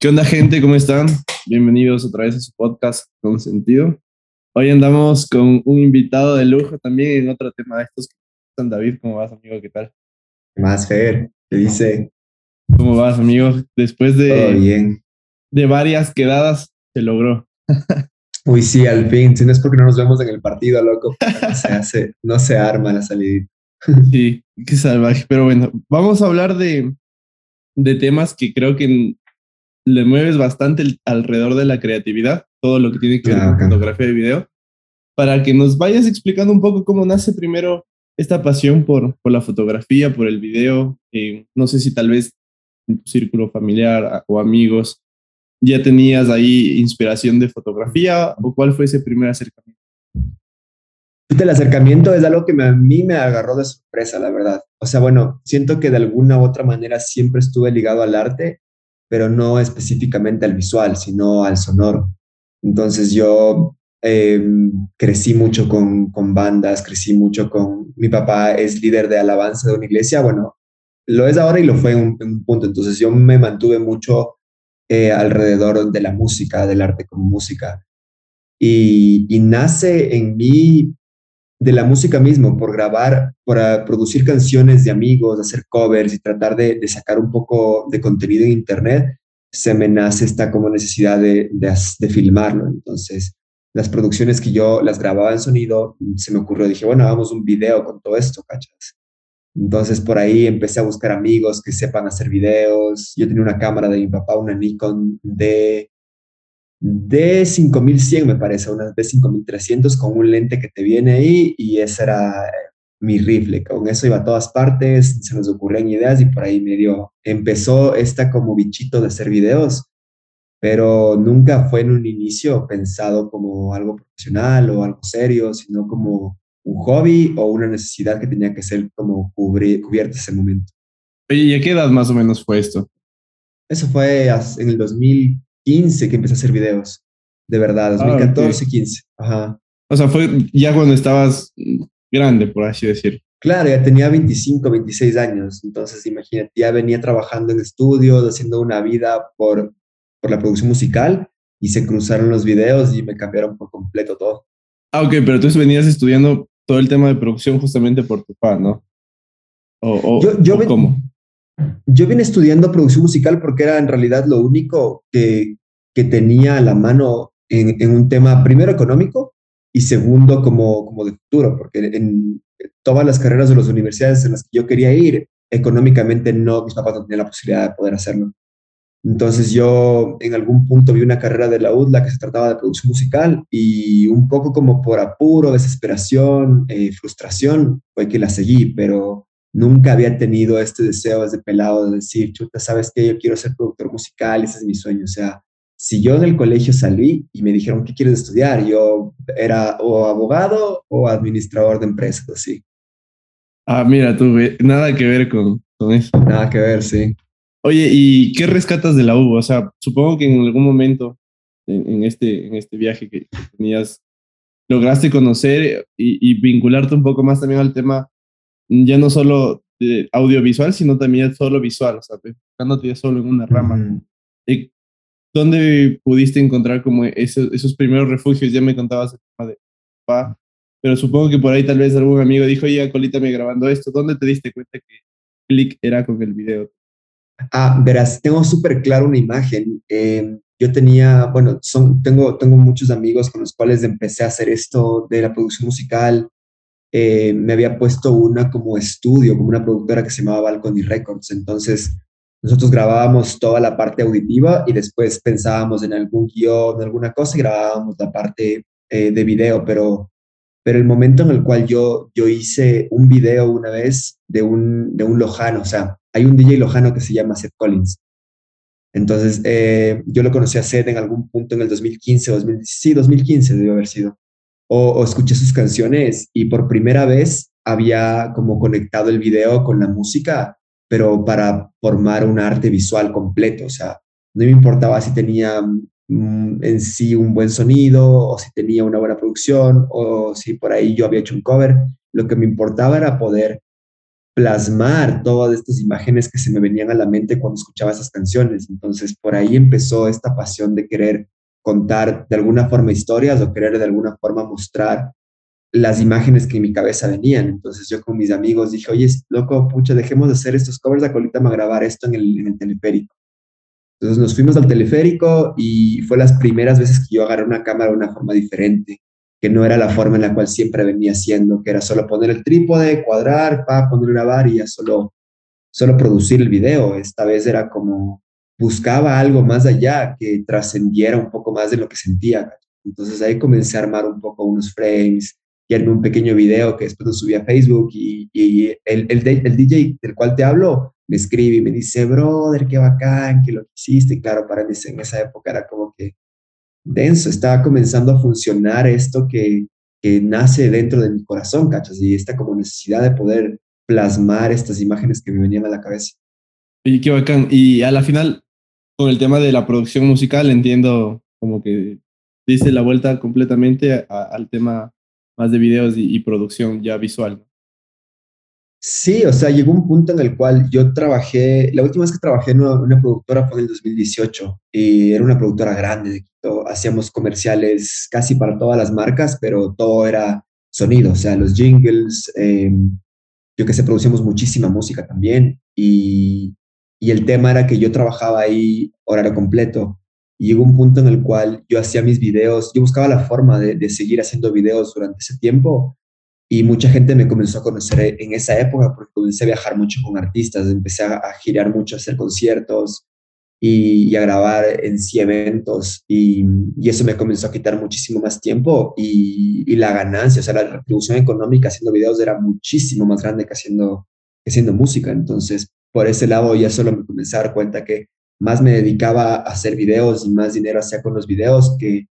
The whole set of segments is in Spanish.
¿Qué onda, gente? ¿Cómo están? Bienvenidos otra vez a su podcast con sentido. Hoy andamos con un invitado de lujo también en otro tema de estos. David, ¿cómo vas, amigo? ¿Qué tal? ¿Qué más, Fer? ¿Qué dice? ¿Cómo vas, amigo? Después de, Todo bien. de varias quedadas, se logró. Uy, sí, al fin. Si no es porque no nos vemos en el partido, loco. No se hace, no se arma la salida. Sí, qué salvaje. Pero bueno, vamos a hablar de, de temas que creo que le mueves bastante el- alrededor de la creatividad, todo lo que tiene que ver Ah, con fotografía y video, para que nos vayas explicando un poco cómo nace primero esta pasión por, por la fotografía, por el video. eh, no sé si tal vez en tu círculo familiar a- o amigos ya tenías ahí inspiración de fotografía o cuál fue ese primer acercamiento. El acercamiento es algo que me- a mí me agarró de sorpresa, la verdad. O sea, bueno, siento que de alguna u otra manera siempre estuve ligado al arte, pero no específicamente al visual, sino al sonoro. Entonces yo eh, crecí mucho con, con bandas, crecí mucho con... Mi papá es líder de alabanza de una iglesia, bueno, lo es ahora y lo fue en un, en un punto. Entonces yo me mantuve mucho eh, alrededor de la música, del arte como música. Y, y nace en mí de la música mismo, por grabar, por ah, producir canciones de amigos, hacer covers y tratar de, sacar un poco de contenido en internet, se me esta como necesidad de, de, de filmarlo. Entonces, las producciones que yo las grababa en sonido, se me ocurrió, dije, bueno, hagamos un video con todo esto, ¿cachas? Entonces, por ahí empecé a buscar amigos que sepan hacer videos. Yo tenía una cámara de mi papá, una Nikon D, D5100, me parece, una D5300 con un lente que te viene ahí y ese era eh, mi rifle. Con eso iba a todas partes, se nos ocurrían ideas y por ahí medio empezó esta como bichito de hacer videos, pero nunca fue en un inicio pensado como algo profesional o algo serio, sino como un hobby o una necesidad que tenía que ser como cubri- cubierta ese momento. Oye, ¿y a qué edad más o menos fue esto? Eso fue en el 2015 que empecé a hacer videos, de verdad, Ah, ok. 2014, 15. Ajá. O sea, fue ya cuando estabas grande, por así decir. Claro, ya tenía 25, 26 años, entonces imagínate, ya venía trabajando en estudios, haciendo una vida por, por la producción musical y se cruzaron los videos y me cambiaron por completo todo. Ah, ok, pero tú venías estudiando todo el tema de producción justamente por tu papá, ¿no? O, o- Yo- yo o ven- cómo. Yo vine estudiando producción musical porque era en realidad lo único que, que tenía a la mano en, un tema, primero económico y segundo como, como de futuro, porque en todas las carreras de las universidades en las que yo quería ir, económicamente no, mis papás no tenían la posibilidad de poder hacerlo. Entonces yo en algún punto vi una carrera de la UDLA que se trataba de producción musical y un poco como por apuro, desesperación, eh, frustración, fue que la seguí, pero nunca había tenido este deseo desde pelado de decir, chuta, ¿sabes qué? Yo quiero ser productor musical, ese es mi sueño. O sea, si yo en el colegio salí y me dijeron, ¿qué quieres estudiar? Yo era o abogado o administrador de empresas, así. Ah, mira, tú, nada que ver con, con eso. Nada que ver, sí. Oye, ¿y qué rescatas de la U? O sea, supongo que en algún momento en, en este, en este viaje que, tenías, lograste conocer y, y vincularte un poco más también al tema, ya no solo de audiovisual, sino también solo visual, o sea, enfocándote ya solo en una rama. Eh, ¿Dónde pudiste encontrar como esos, esos primeros refugios? Ya me contabas el tema de papá, pero supongo que por ahí tal vez algún amigo dijo, oye, colítame grabando esto. ¿Dónde te diste cuenta que click era con el video? Ah, verás, tengo súper claro una imagen. Eh, yo tenía, bueno, son, tengo, tengo muchos amigos con los cuales empecé a hacer esto de la producción musical. Eh, me había puesto una como estudio, como una productora que se llamaba Balcony Records. Entonces, nosotros grabábamos toda la parte auditiva y después pensábamos en algún guion, alguna cosa y grabábamos la parte eh, de video, pero, pero el momento en el cual yo, yo hice un video una vez de un, de un lojano, o sea, hay un DJ lojano que se llama Seth Collins. Entonces, eh, yo lo conocí a Seth en algún punto en el 2015, 2000, sí, 2015 debió haber sido. O, escuché sus canciones y por primera vez había como conectado el video con la música, pero para formar un arte visual completo. O sea, no me importaba si tenía mm, en sí un buen sonido o si tenía una buena producción o si por ahí yo había hecho un cover. Lo que me importaba era poder plasmar todas estas imágenes que se me venían a la mente cuando escuchaba esas canciones. Entonces, por ahí empezó esta pasión de querer contar de alguna forma historias o querer de alguna forma mostrar las imágenes que en mi cabeza venían. Entonces yo con mis amigos dije, oye, loco, pucha, dejemos de hacer estos covers, ahorita a grabar esto en el, teleférico. Entonces nos fuimos al teleférico y fue las primeras veces que yo agarré una cámara de una forma diferente que no era la forma en la cual siempre venía haciendo, que era solo poner el trípode, cuadrar, para poner grabar y ya solo, solo producir el video. Esta vez era como buscaba algo más allá que trascendiera un poco más de lo que sentía. Entonces ahí comencé a armar un poco unos frames y armé un pequeño video que después lo subí a Facebook y, y el, el, el, DJ del cual te hablo me escribe y me dice, brother, qué bacán, que lo hiciste. Y claro, para mí en esa época era como que denso, estaba comenzando a funcionar esto que, que nace dentro de mi corazón, ¿cachas? Y esta como necesidad de poder plasmar estas imágenes que me venían a la cabeza. Y qué bacán. Y a la final, con el tema de la producción musical, entiendo como que dice la vuelta completamente al tema más de videos y, y producción ya visual. Sí, o sea, llegó un punto en el cual yo trabajé, la última vez que trabajé en una, productora fue en el 2018 y era una productora grande. Hacíamos comerciales casi para todas las marcas, pero todo era sonido, o sea, los jingles, em, yo que sé, producíamos muchísima música también y, y el tema era que yo trabajaba ahí horario completo y llegó un punto en el cual yo hacía mis videos, yo buscaba la forma de, seguir haciendo videos durante ese tiempo y mucha gente me comenzó a conocer en esa época porque comencé a viajar mucho con artistas, empecé a, girar mucho, a hacer conciertos y, a grabar en sí eventos y, eso me comenzó a quitar muchísimo más tiempo y, y, la ganancia, o sea, la retribución económica haciendo videos era muchísimo más grande que haciendo, que haciendo música. Entonces, por ese lado ya solo me comencé a dar cuenta que más me dedicaba a hacer videos y más dinero hacía con los videos que,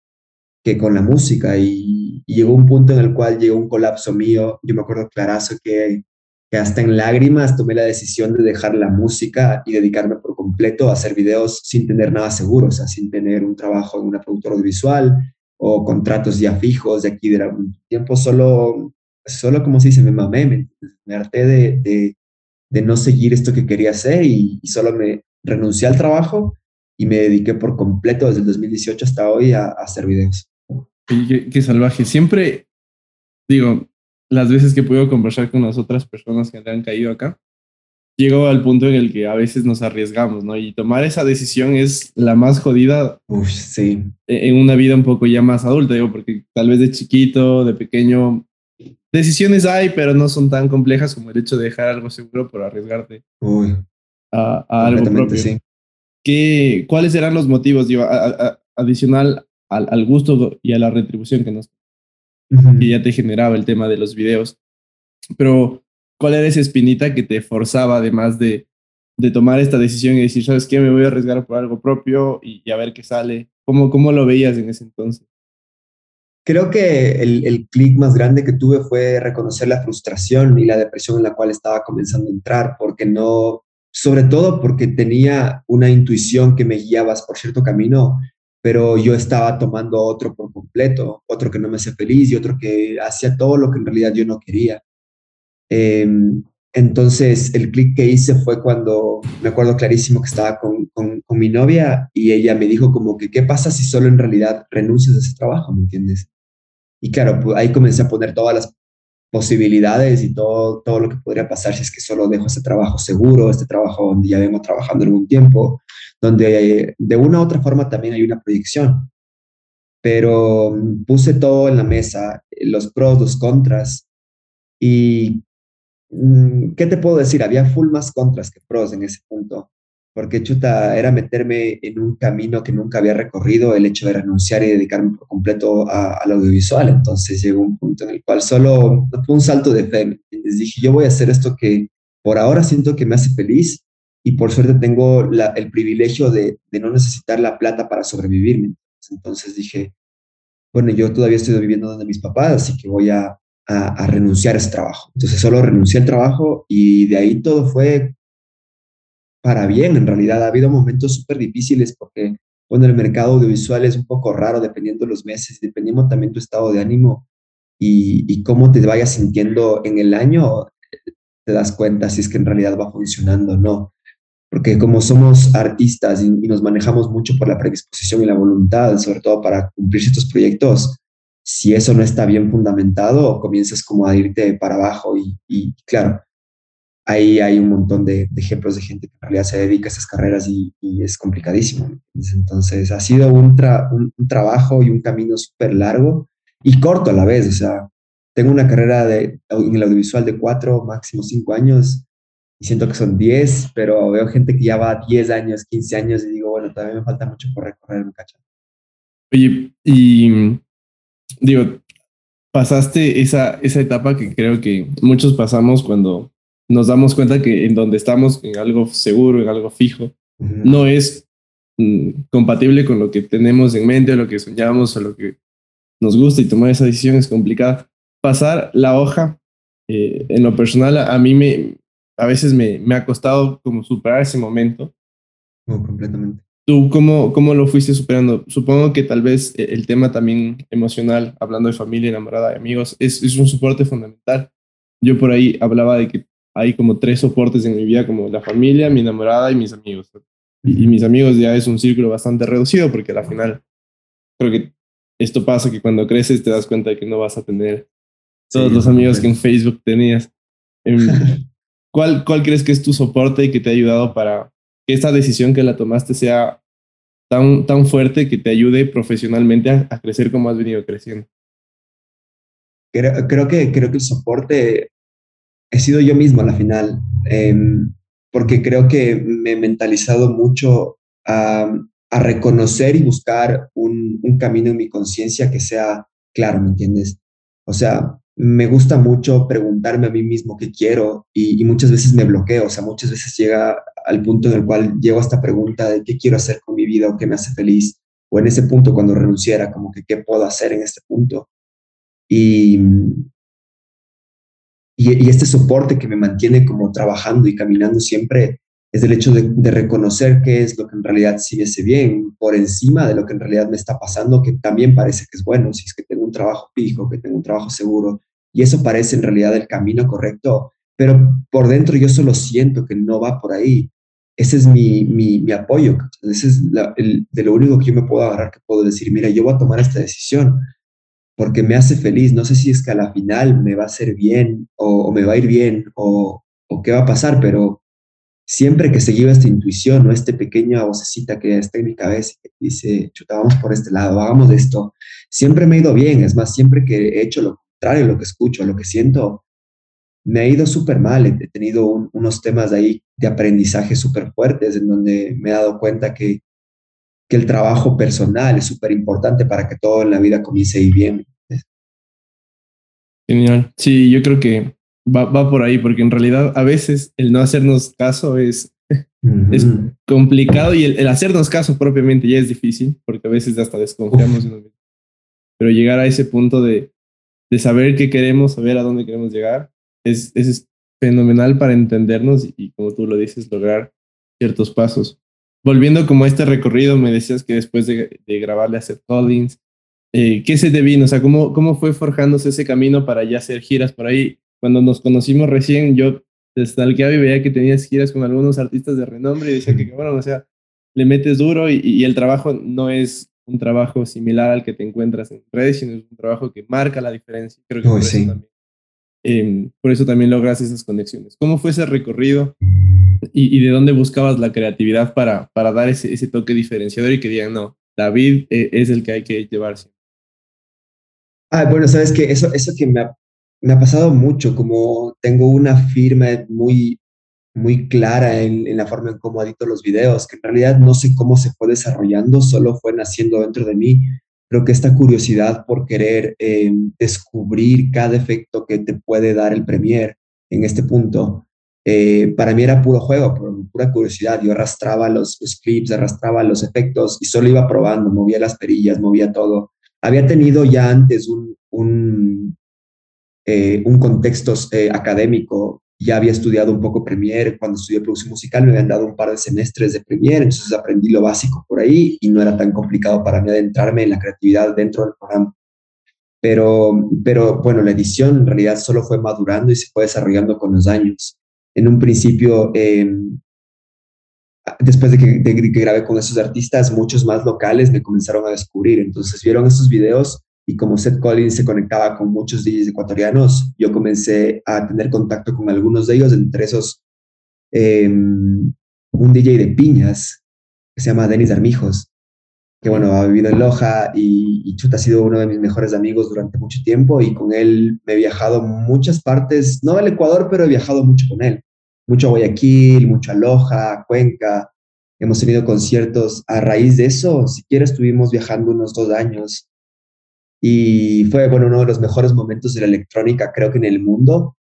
que con la música. Y, llegó un punto en el cual llegó un colapso mío. Yo me acuerdo clarazo que, que hasta en lágrimas tomé la decisión de dejar la música y dedicarme por completo a hacer videos sin tener nada seguro, o sea, sin tener un trabajo en una productora audiovisual o contratos ya fijos de aquí de algún tiempo, solo, solo como se dice, me mamé, me, harté de, de, no seguir esto que quería hacer y, y solo me renuncié al trabajo y me dediqué por completo desde el 2018 hasta hoy a, a hacer videos. Qué, salvaje. Siempre, digo, las veces que puedo conversar con las otras personas que han caído acá, llego al punto en el que a veces nos arriesgamos, ¿no? Y tomar esa decisión es la más jodida Uf, sí. En una vida un poco ya más adulta, digo, porque tal vez de chiquito, de pequeño, decisiones hay, pero no son tan complejas como el hecho de dejar algo seguro por arriesgarte a, algo propio. Sí. ¿Qué, ¿Cuáles serán los motivos? Digo, adicional al, al, gusto y a la retribución que, nos, que ya te generaba el tema de los videos. Pero, ¿cuál era esa espinita que te forzaba, además de, de tomar esta decisión y decir, ¿sabes qué? Me voy a arriesgar por algo propio y, a ver qué sale. ¿Cómo, ¿Cómo lo veías en ese entonces? Creo que el, el clic más grande que tuve fue reconocer la frustración y la depresión en la cual estaba comenzando a entrar, porque no, sobre todo porque tenía una intuición que me guiaba por cierto camino, pero yo estaba tomando otro por completo, otro que no me hacía feliz y otro que hacía todo lo que en realidad yo no quería. Em, entonces, el clic que hice fue cuando me acuerdo clarísimo que estaba con, con, con, mi novia y ella me dijo como que, ¿qué pasa si solo en realidad renuncias a ese trabajo? ¿Me entiendes? Y claro, pues ahí comencé a poner todas las posibilidades y todo, todo lo que podría pasar si es que solo dejo ese trabajo seguro, este trabajo donde ya vengo trabajando algún tiempo, donde de una u otra forma también hay una proyección. Pero mm, puse todo en la mesa, los pros, los contras, y mm, ¿qué te puedo decir? Había full más contras que pros en ese punto, porque chuta, era meterme en un camino que nunca había recorrido, el hecho de renunciar y dedicarme por completo al audiovisual. Entonces llegó un punto en el cual solo fue un salto de fe. Les dije, yo voy a hacer esto que por ahora siento que me hace feliz y por suerte tengo el privilegio de, no necesitar la plata para sobrevivir. Entonces dije, bueno, yo todavía estoy viviendo donde mis papás, así que voy a, renunciar a ese trabajo. Entonces solo renuncié al trabajo y de ahí todo fue para bien. En realidad ha habido momentos súper difíciles porque cuando el mercado audiovisual es un poco raro dependiendo de los meses, dependiendo también tu estado de ánimo y, y cómo te vayas sintiendo en el año, te das cuenta si es que en realidad va funcionando o no. Porque como somos artistas y, nos manejamos mucho por la predisposición y la voluntad, sobre todo para cumplir ciertos proyectos, si eso no está bien fundamentado, comienzas como a irte para abajo y, claro, ahí hay un montón de, ejemplos de gente que en realidad se dedica a esas carreras y, es complicadísimo. Entonces ha sido un, un trabajo y un camino súper largo y corto a la vez. O sea, tengo una carrera de, en el audiovisual de cuatro, máximo cinco años, y siento que son diez, pero veo gente que ya va diez años, quince años, y digo, bueno, todavía me falta mucho por recorrer, un cacho. Oye, y digo, pasaste esa, esa etapa que creo que muchos pasamos cuando nos damos cuenta que en donde estamos, en algo seguro, en algo fijo, no es mm, compatible con lo que tenemos en mente, o lo que soñamos, o lo que nos gusta, y tomar esa decisión es complicada pasar la hoja, eh, en lo personal, a, mí me, a veces me, me, ha costado como superar ese momento. No, completamente. ¿Tú cómo, cómo lo fuiste superando? Supongo que tal vez eh, el tema también emocional, hablando de familia, enamorada, de amigos, es, es un soporte fundamental. Yo por ahí hablaba de que hay como tres soportes en mi vida, como la familia, mi enamorada y mis amigos. Y, y mis amigos ya es un círculo bastante reducido porque al final creo que esto pasa que cuando creces te das cuenta de que no vas a tener todos los amigos que en Facebook tenías. Em, ¿Cuál, ¿Cuál crees que es tu soporte y que te ha ayudado para que esta decisión que la tomaste sea tan, tan fuerte que te ayude profesionalmente a, crecer como has venido creciendo? Creo, creo, que, creo que el soporte he sido yo mismo a la final, em, porque creo que me he mentalizado mucho a, reconocer y buscar un, camino en mi conciencia que sea claro, ¿me entiendes? O sea, me gusta mucho preguntarme a mí mismo qué quiero y, muchas veces me bloqueo, o sea, muchas veces llega al punto en el cual llego a esta pregunta de qué quiero hacer con mi vida o qué me hace feliz, o en ese punto cuando renunciara, como que qué puedo hacer en este punto. Y, y, este soporte que me mantiene como trabajando y caminando siempre es el hecho de, reconocer qué es lo que en realidad sí ese bien, por encima de lo que en realidad me está pasando, que también parece que es bueno, si es que tengo un trabajo fijo, que tengo un trabajo seguro, y eso parece en realidad el camino correcto, pero por dentro yo solo siento que no va por ahí. Ese es mi, mi, apoyo, ese es de lo único que yo me puedo agarrar, que puedo decir, mira, yo voy a tomar esta decisión porque me hace feliz. No sé si es que a la final me va a hacer bien o, me va a ir bien o, o, qué va a pasar, pero siempre que seguía esta intuición o esta pequeña vocecita que está en mi cabeza y que dice, chuta, vamos por este lado, hagamos esto, siempre me ha ido bien. Es más, siempre que he hecho lo contrario lo que escucho, lo que siento, me ha ido súper mal. He tenido unos temas de ahí de aprendizaje súper fuertes en donde me he dado cuenta que, que el trabajo personal es súper importante para que todo en la vida comience ir bien. Genial. Sí, yo creo que va, va por ahí, porque en realidad a veces el no hacernos caso es, es complicado y el, hacernos caso propiamente ya es difícil, porque a veces hasta desconfiamos. Pero llegar a ese punto de, de saber qué queremos, saber a dónde queremos llegar, es, es fenomenal para entendernos y, como tú lo dices, lograr ciertos pasos. Volviendo como a este recorrido, me decías que después de, de grabarle a Seth Collins, eh, ¿qué se te vino? O sea, ¿cómo, ¿cómo fue forjándose ese camino para ya hacer giras por ahí? Cuando nos conocimos recién, yo destalqueaba y veía que tenías giras con algunos artistas de renombre y decía que, bueno, o sea, le metes duro y, y el trabajo no es un trabajo similar al que te encuentras en redes, sino es un trabajo que marca la diferencia. Creo que por, eso también, em, por eso también logras esas conexiones. ¿Cómo fue ese recorrido y, de dónde buscabas la creatividad para, para dar ese, ese, toque diferenciador y que digan, no, David eh, es el que hay que llevarse? Ah, bueno, sabes que eso, eso que me ha, pasado mucho, como tengo una firma muy, muy clara en, la forma en cómo edito los videos, que en realidad no sé cómo se fue desarrollando, solo fue naciendo dentro de mí. Creo que esta curiosidad por querer eh, descubrir cada efecto que te puede dar el Premiere en este punto, eh, para mí era puro juego, pura curiosidad. Yo arrastraba los, clips, arrastraba los efectos y solo iba probando, movía las perillas, movía todo. Había tenido ya antes un, un, eh, un contexto académico ya había estudiado un poco Premiere, cuando estudié producción musical me habían dado un par de semestres de Premiere, entonces aprendí lo básico por ahí y no era tan complicado para mí adentrarme en la creatividad dentro del programa. Pero, pero bueno, la edición en realidad solo fue madurando y se fue desarrollando con los años. En un principio, em, después de que, grabé con esos artistas, muchos más locales me comenzaron a descubrir. Entonces vieron esos videos y como Seth Collins se conectaba con muchos DJs ecuatorianos, yo comencé a tener contacto con algunos de ellos, entre esos em, un DJ de piñas que se llama Denis Armijos, que bueno, ha vivido en Loja y, y Chuta ha sido uno de mis mejores amigos durante mucho tiempo y con él me he viajado muchas partes, no al Ecuador, pero he viajado mucho con él. Mucho Guayaquil, mucho a Loja, Cuenca. Hemos tenido conciertos. A raíz de eso, siquiera estuvimos viajando unos dos años y fue, bueno, uno de los mejores momentos de la electrónica, creo que en el mundo,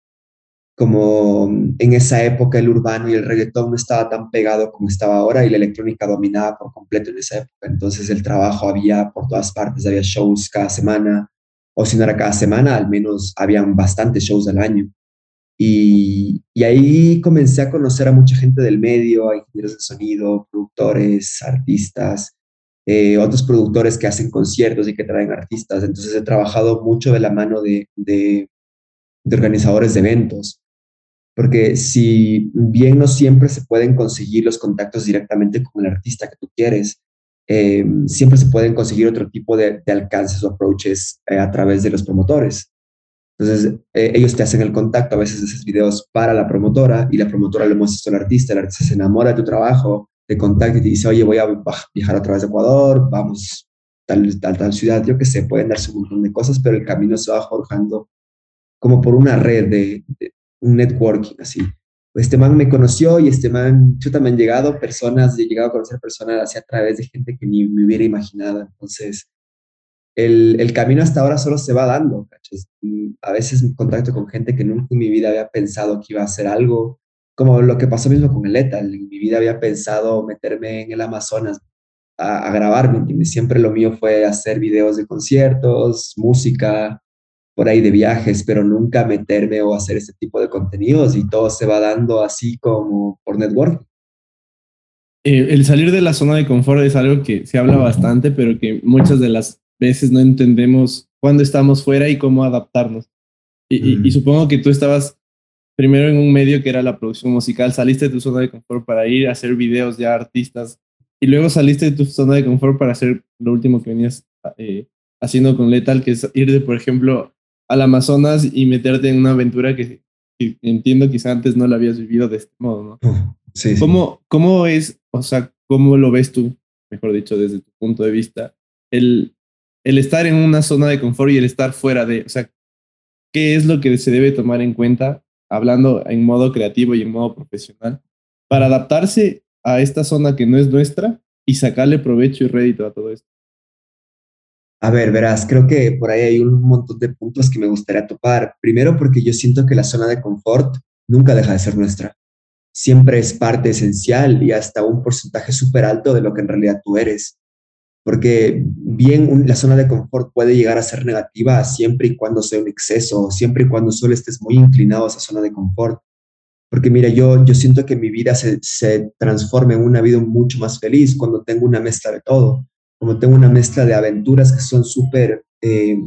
como en esa época el urbano y el reggaetón no estaba tan pegado como estaba ahora y la electrónica dominaba por completo en esa época. Entonces el trabajo había por todas partes, había shows cada semana, o si no era cada semana, al menos habían bastantes shows al año. Y, y ahí comencé a conocer a mucha gente del medio, a ingenieros de sonido, productores, artistas, eh, otros productores que hacen conciertos y que traen artistas. Entonces he trabajado mucho de la mano de, de, organizadores de eventos, porque si bien no siempre se pueden conseguir los contactos directamente con el artista que tú quieres, eh, siempre se pueden conseguir otro tipo de, alcances o approaches eh, a través de los promotores. Entonces, ellos te hacen el contacto, a veces haces videos para la promotora y la promotora le muestra al artista, el artista se enamora de tu trabajo te contacta y te dice, oye, voy a viajar a través de Ecuador, vamos tal, tal, ciudad, yo que sé, pueden darse un montón de cosas, pero el camino se va forjando como por una red de, un networking así. Este man me conoció y este man, yo también llegado personas, he llegado a conocer personas así a través de gente que ni me hubiera imaginado. Entonces, el, el, camino hasta ahora solo se va dando. A veces contacto con gente que nunca en mi vida había pensado que iba a hacer algo como lo que pasó mismo con el ETA. En mi vida había pensado meterme en el Amazonas a, a grabar, Siempre lo mío fue hacer videos de conciertos, música, por ahí de viajes, pero nunca meterme o hacer este tipo de contenidos y todo se va dando así como por network. Eh, el salir de la zona de confort es algo que se habla bastante, pero que muchas de las veces no entendemos cuándo estamos fuera y cómo adaptarnos. Y, y mm. supongo que tú estabas primero en un medio que era la producción musical, saliste de tu zona de confort para ir a hacer videos ya artistas y luego saliste de tu zona de confort para hacer lo último que venías eh, haciendo con Lethal, que es ir de, por ejemplo, al Amazonas y meterte en una aventura que, entiendo quizá antes no la habías vivido de este modo, ¿no? Sí, ¿Cómo, ¿Cómo es, o sea, cómo lo ves tú, mejor dicho, desde tu punto de vista, el, el estar en una zona de confort y el estar fuera de, o sea, ¿qué es lo que se debe tomar en cuenta hablando en modo creativo y en modo profesional, para adaptarse a esta zona que no es nuestra y sacarle provecho y rédito a todo esto? A ver, verás, creo que por ahí hay un montón de puntos que me gustaría topar. Primero porque yo siento que la zona de confort nunca deja de ser nuestra. Siempre es parte esencial y hasta un porcentaje súper alto de lo que en realidad tú eres porque bien la zona de confort puede llegar a ser negativa siempre y cuando sea un exceso, siempre y cuando solo estés muy inclinado a esa zona de confort. Porque mira, yo, yo siento que mi vida se, se transforma en una vida mucho más feliz cuando tengo una mezcla de todo, como tengo una mezcla de aventuras que son súper eh,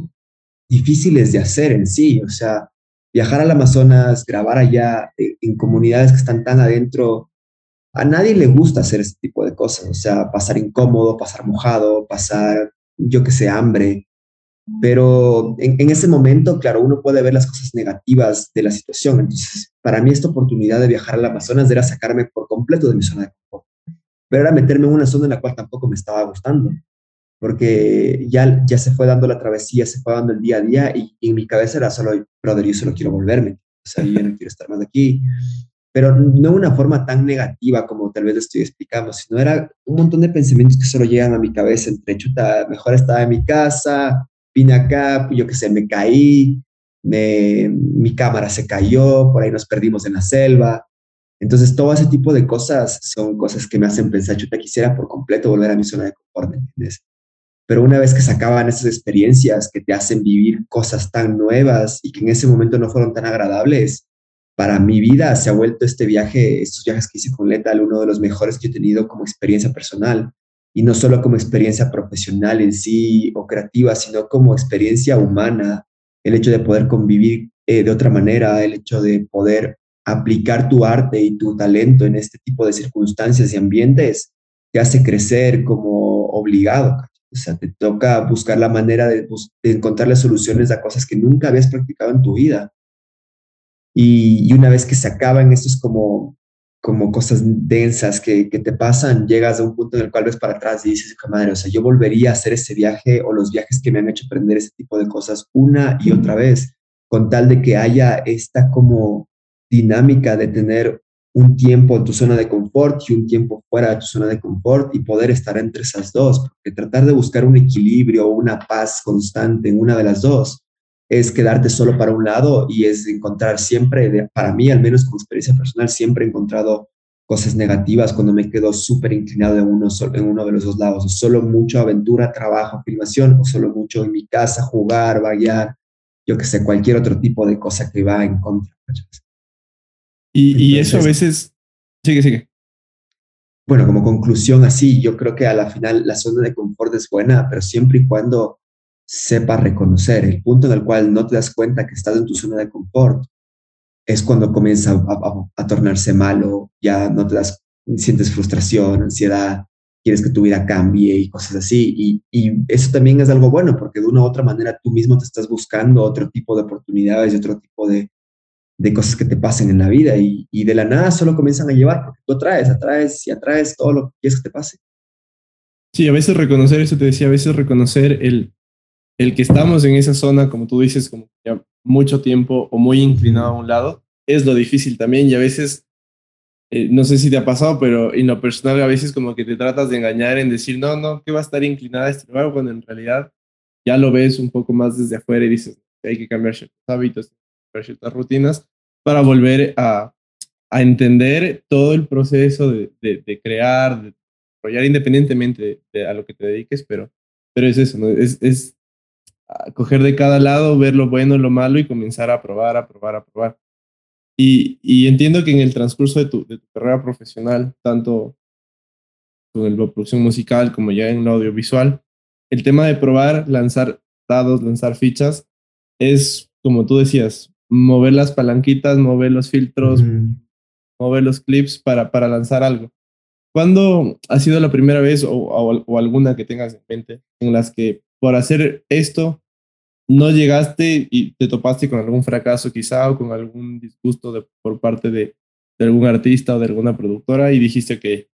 difíciles de hacer en sí, o sea, viajar al Amazonas, grabar allá eh, en comunidades que están tan adentro a nadie le gusta hacer este tipo de cosas, o sea, pasar incómodo, pasar mojado, pasar, yo que sé, hambre. Pero en, ese momento, claro, uno puede ver las cosas negativas de la situación. Entonces, para mí esta oportunidad de viajar al Amazonas era sacarme por completo de mi zona de confort. Pero era meterme en una zona en la cual tampoco me estaba gustando, porque ya, ya se fue dando la travesía, se fue dando el día a día y, y en mi cabeza era solo, brother, yo solo quiero volverme. O sea, yo no quiero estar más aquí pero no una forma tan negativa como tal vez le estoy explicando, sino era un montón de pensamientos que solo llegan a mi cabeza entre chuta, mejor estaba en mi casa, vine acá, yo qué sé, me caí, mi cámara se cayó, por ahí nos perdimos en la selva. Entonces, todo ese tipo de cosas son cosas que me hacen pensar, chuta, quisiera por completo volver a mi zona de confort, entiendes? Pero una vez que se acaban esas experiencias que te hacen vivir cosas tan nuevas y que en ese momento no fueron tan agradables, para mi vida se ha vuelto este viaje, estos viajes que hice con Lethal, uno de los mejores que he tenido como experiencia personal. y no solo como experiencia profesional en sí o creativa, sino como experiencia humana, el hecho de poder convivir eh, de otra manera, el hecho de poder aplicar tu arte y tu talento en este tipo de circunstancias y ambientes, te hace crecer como obligado. O sea, te toca buscar la manera de, de encontrarle soluciones a cosas que nunca habías practicado en tu vida. Y, una vez que se acaban estos como como cosas densas que, que, te pasan, llegas a un punto en el cual ves para atrás y dices, madre, o sea, yo volvería a hacer ese viaje o los viajes que me han hecho aprender ese tipo de cosas una y otra vez, con tal de que haya esta como dinámica de tener un tiempo en tu zona de confort y un tiempo fuera de tu zona de confort y poder estar entre esas dos, porque tratar de buscar un equilibrio o una paz constante en una de las dos es quedarte solo para un lado y es encontrar siempre, para mí al menos como experiencia personal, siempre he encontrado cosas negativas cuando me quedo súper inclinado en uno, en uno de los dos lados, o solo mucho aventura, trabajo, filmación, o solo mucho en mi casa, jugar, vaguear, yo que sé, cualquier otro tipo de cosa que va en contra. Y, y eso a veces, sigue, sigue. Bueno, como conclusión así, yo creo que a la final la zona de confort es buena, pero siempre y cuando sepa reconocer. El punto en el cual no te das cuenta que estás en tu zona de confort es cuando comienza a, tornarse malo, ya no te das, sientes frustración, ansiedad, quieres que tu vida cambie y cosas así. Y, eso también es algo bueno porque de una u otra manera tú mismo te estás buscando otro tipo de oportunidades y otro tipo de, de cosas que te pasen en la vida y, y, de la nada solo comienzan a llevar porque tú atraes, atraes y atraes todo lo que quieres que te pase. Sí, a veces reconocer eso, te decía, a veces reconocer el, el que estamos en esa zona, como tú dices, como ya mucho tiempo o muy inclinado a un lado, es lo difícil también y a veces, eh, no sé si te ha pasado, pero en lo personal a veces como que te tratas de engañar en decir, no, no, que va a estar inclinada a este lugar, cuando en realidad ya lo ves un poco más desde afuera y dices, hay que cambiar ciertos hábitos, cambiar ciertas rutinas para volver a, a entender todo el proceso de, de, crear, de desarrollar independientemente de, a lo que te dediques, pero, pero es eso, ¿no? es, es coger de cada lado, ver lo bueno, lo malo y comenzar a probar, a probar, a probar. Y, y entiendo que en el transcurso de tu, de tu carrera profesional, tanto con la producción musical como ya en lo audiovisual, el tema de probar, lanzar dados, lanzar fichas, es, como tú decías, mover las palanquitas, mover los filtros, mover los clips para, para lanzar algo. ¿Cuándo ha sido la primera vez o, o, alguna que tengas en mente en las que por hacer esto no llegaste y te topaste con algún fracaso quizá o con algún disgusto por parte de, algún artista o de alguna productora y dijiste que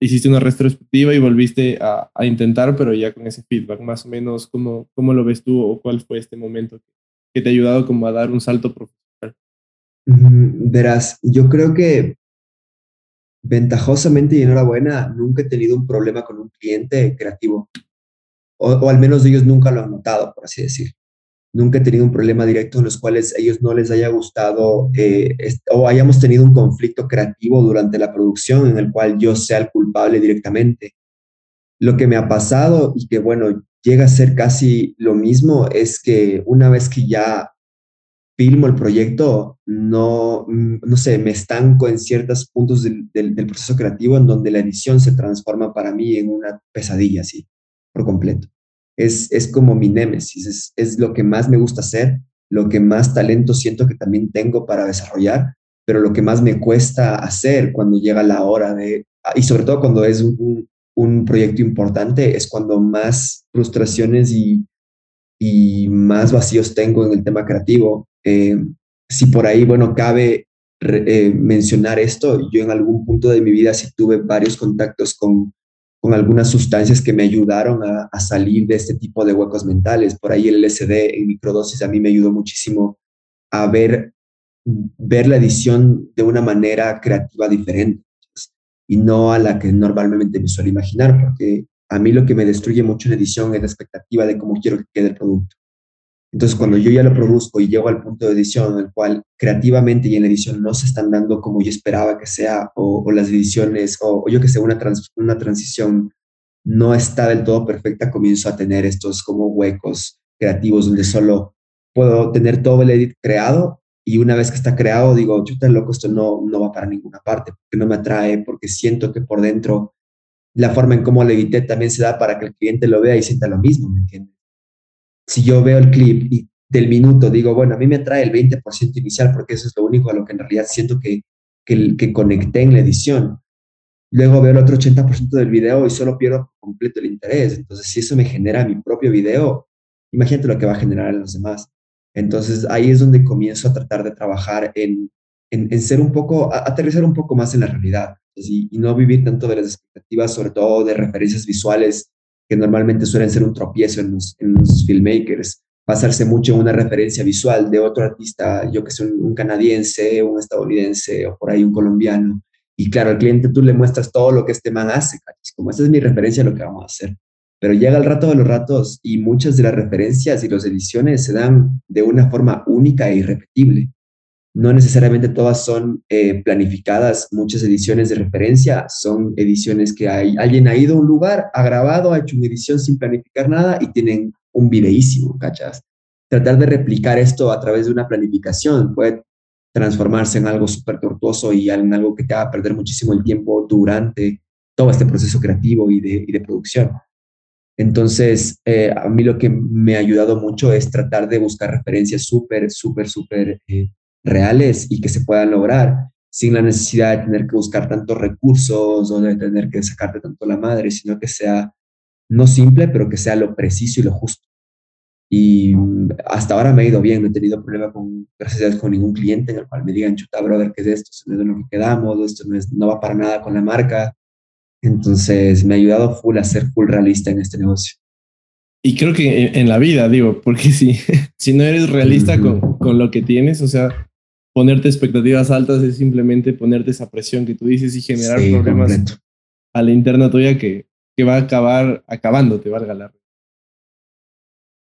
hiciste una retrospectiva y volviste a, intentar, pero ya con ese feedback, más o menos, ¿cómo, ¿cómo lo ves tú o cuál fue este momento que te ha ayudado como a dar un salto profesional? verás, yo creo que ventajosamente y enhorabuena, nunca he tenido un problema con un cliente creativo o, al menos ellos nunca lo han notado, por así decir. Nunca he tenido un problema directo en los cuales ellos no les haya gustado eh, o hayamos tenido un conflicto creativo durante la producción en el cual yo sea el culpable directamente. Lo que me ha pasado y que, bueno, llega a ser casi lo mismo es que una vez que ya filmo el proyecto, no, no sé, me estanco en ciertos puntos del, del, del, proceso creativo en donde la edición se transforma para mí en una pesadilla, así por completo. Es, es como mi némesis, es, lo que más me gusta hacer, lo que más talento siento que también tengo para desarrollar, pero lo que más me cuesta hacer cuando llega la hora de, y sobre todo cuando es un, un proyecto importante, es cuando más frustraciones y, y más vacíos tengo en el tema creativo. Eh, si por ahí, bueno, cabe eh, mencionar esto, yo en algún punto de mi vida sí tuve varios contactos con con algunas sustancias que me ayudaron a, salir de este tipo de huecos mentales. Por ahí el LSD en microdosis a mí me ayudó muchísimo a ver, ver la edición de una manera creativa diferente y no a la que normalmente me suelo imaginar, porque a mí lo que me destruye mucho en edición es la expectativa de cómo quiero que quede el producto. Entonces, cuando yo ya lo produzco y llego al punto de edición en el cual creativamente y en la edición no se están dando como yo esperaba que sea, o, las ediciones, o, yo que sé, una, transición no está del todo perfecta, comienzo a tener estos como huecos creativos donde solo puedo tener todo el edit creado y una vez que está creado digo, chuta loco, esto no, no va para ninguna parte, porque no me atrae, porque siento que por dentro la forma en cómo lo edité también se da para que el cliente lo vea y sienta lo mismo, ¿me entiendes? Si yo veo el clip y del minuto digo, bueno, a mí me atrae el 20% inicial porque eso es lo único a lo que en realidad siento que, que, conecté en la edición. Luego veo el otro 80% del video y solo pierdo completo el interés. Entonces, si eso me genera mi propio video, imagínate lo que va a generar en los demás. Entonces, ahí es donde comienzo a tratar de trabajar en, en, ser un poco, aterrizar un poco más en la realidad y, no vivir tanto de las expectativas, sobre todo de referencias visuales que normalmente suelen ser un tropiezo en los, en los filmmakers. Pasarse mucho en una referencia visual de otro artista, yo que soy un canadiense, un estadounidense o por ahí un colombiano, y claro, al cliente tú le muestras todo lo que este man hace, como esta es mi referencia a lo que vamos a hacer. Pero llega el rato de los ratos y muchas de las referencias y las ediciones se dan de una forma única e irrepetible. No necesariamente todas son eh, planificadas, muchas ediciones de referencia son ediciones que hay, alguien ha ido a un lugar, ha grabado, ha hecho una edición sin planificar nada y tienen un videísimo, ¿cachas? Tratar de replicar esto a través de una planificación puede transformarse en algo súper tortuoso y en algo que te haga perder muchísimo el tiempo durante todo este proceso creativo y de, y de producción. Entonces, eh, a mí lo que me ha ayudado mucho es tratar de buscar referencias súper, súper, súper eh, reales y que se puedan lograr sin la necesidad de tener que buscar tantos recursos o de tener que sacarte tanto la madre, sino que sea no simple, pero que sea lo preciso y lo justo. Y hasta ahora me ha ido bien, no he tenido problema con, gracias con ningún cliente en el cual me digan, chuta, brother, ¿qué es esto? Esto no es de lo que quedamos, esto no, es, no va para nada con la marca. Entonces me ha ayudado full a ser full realista en este negocio. Y creo que en, la vida, digo, porque si, si no eres realista con, con lo que tienes, o sea, ponerte expectativas altas es simplemente ponerte esa presión que tú dices y generar problemas a la interna tuya que, que va a acabar acabándote, valga la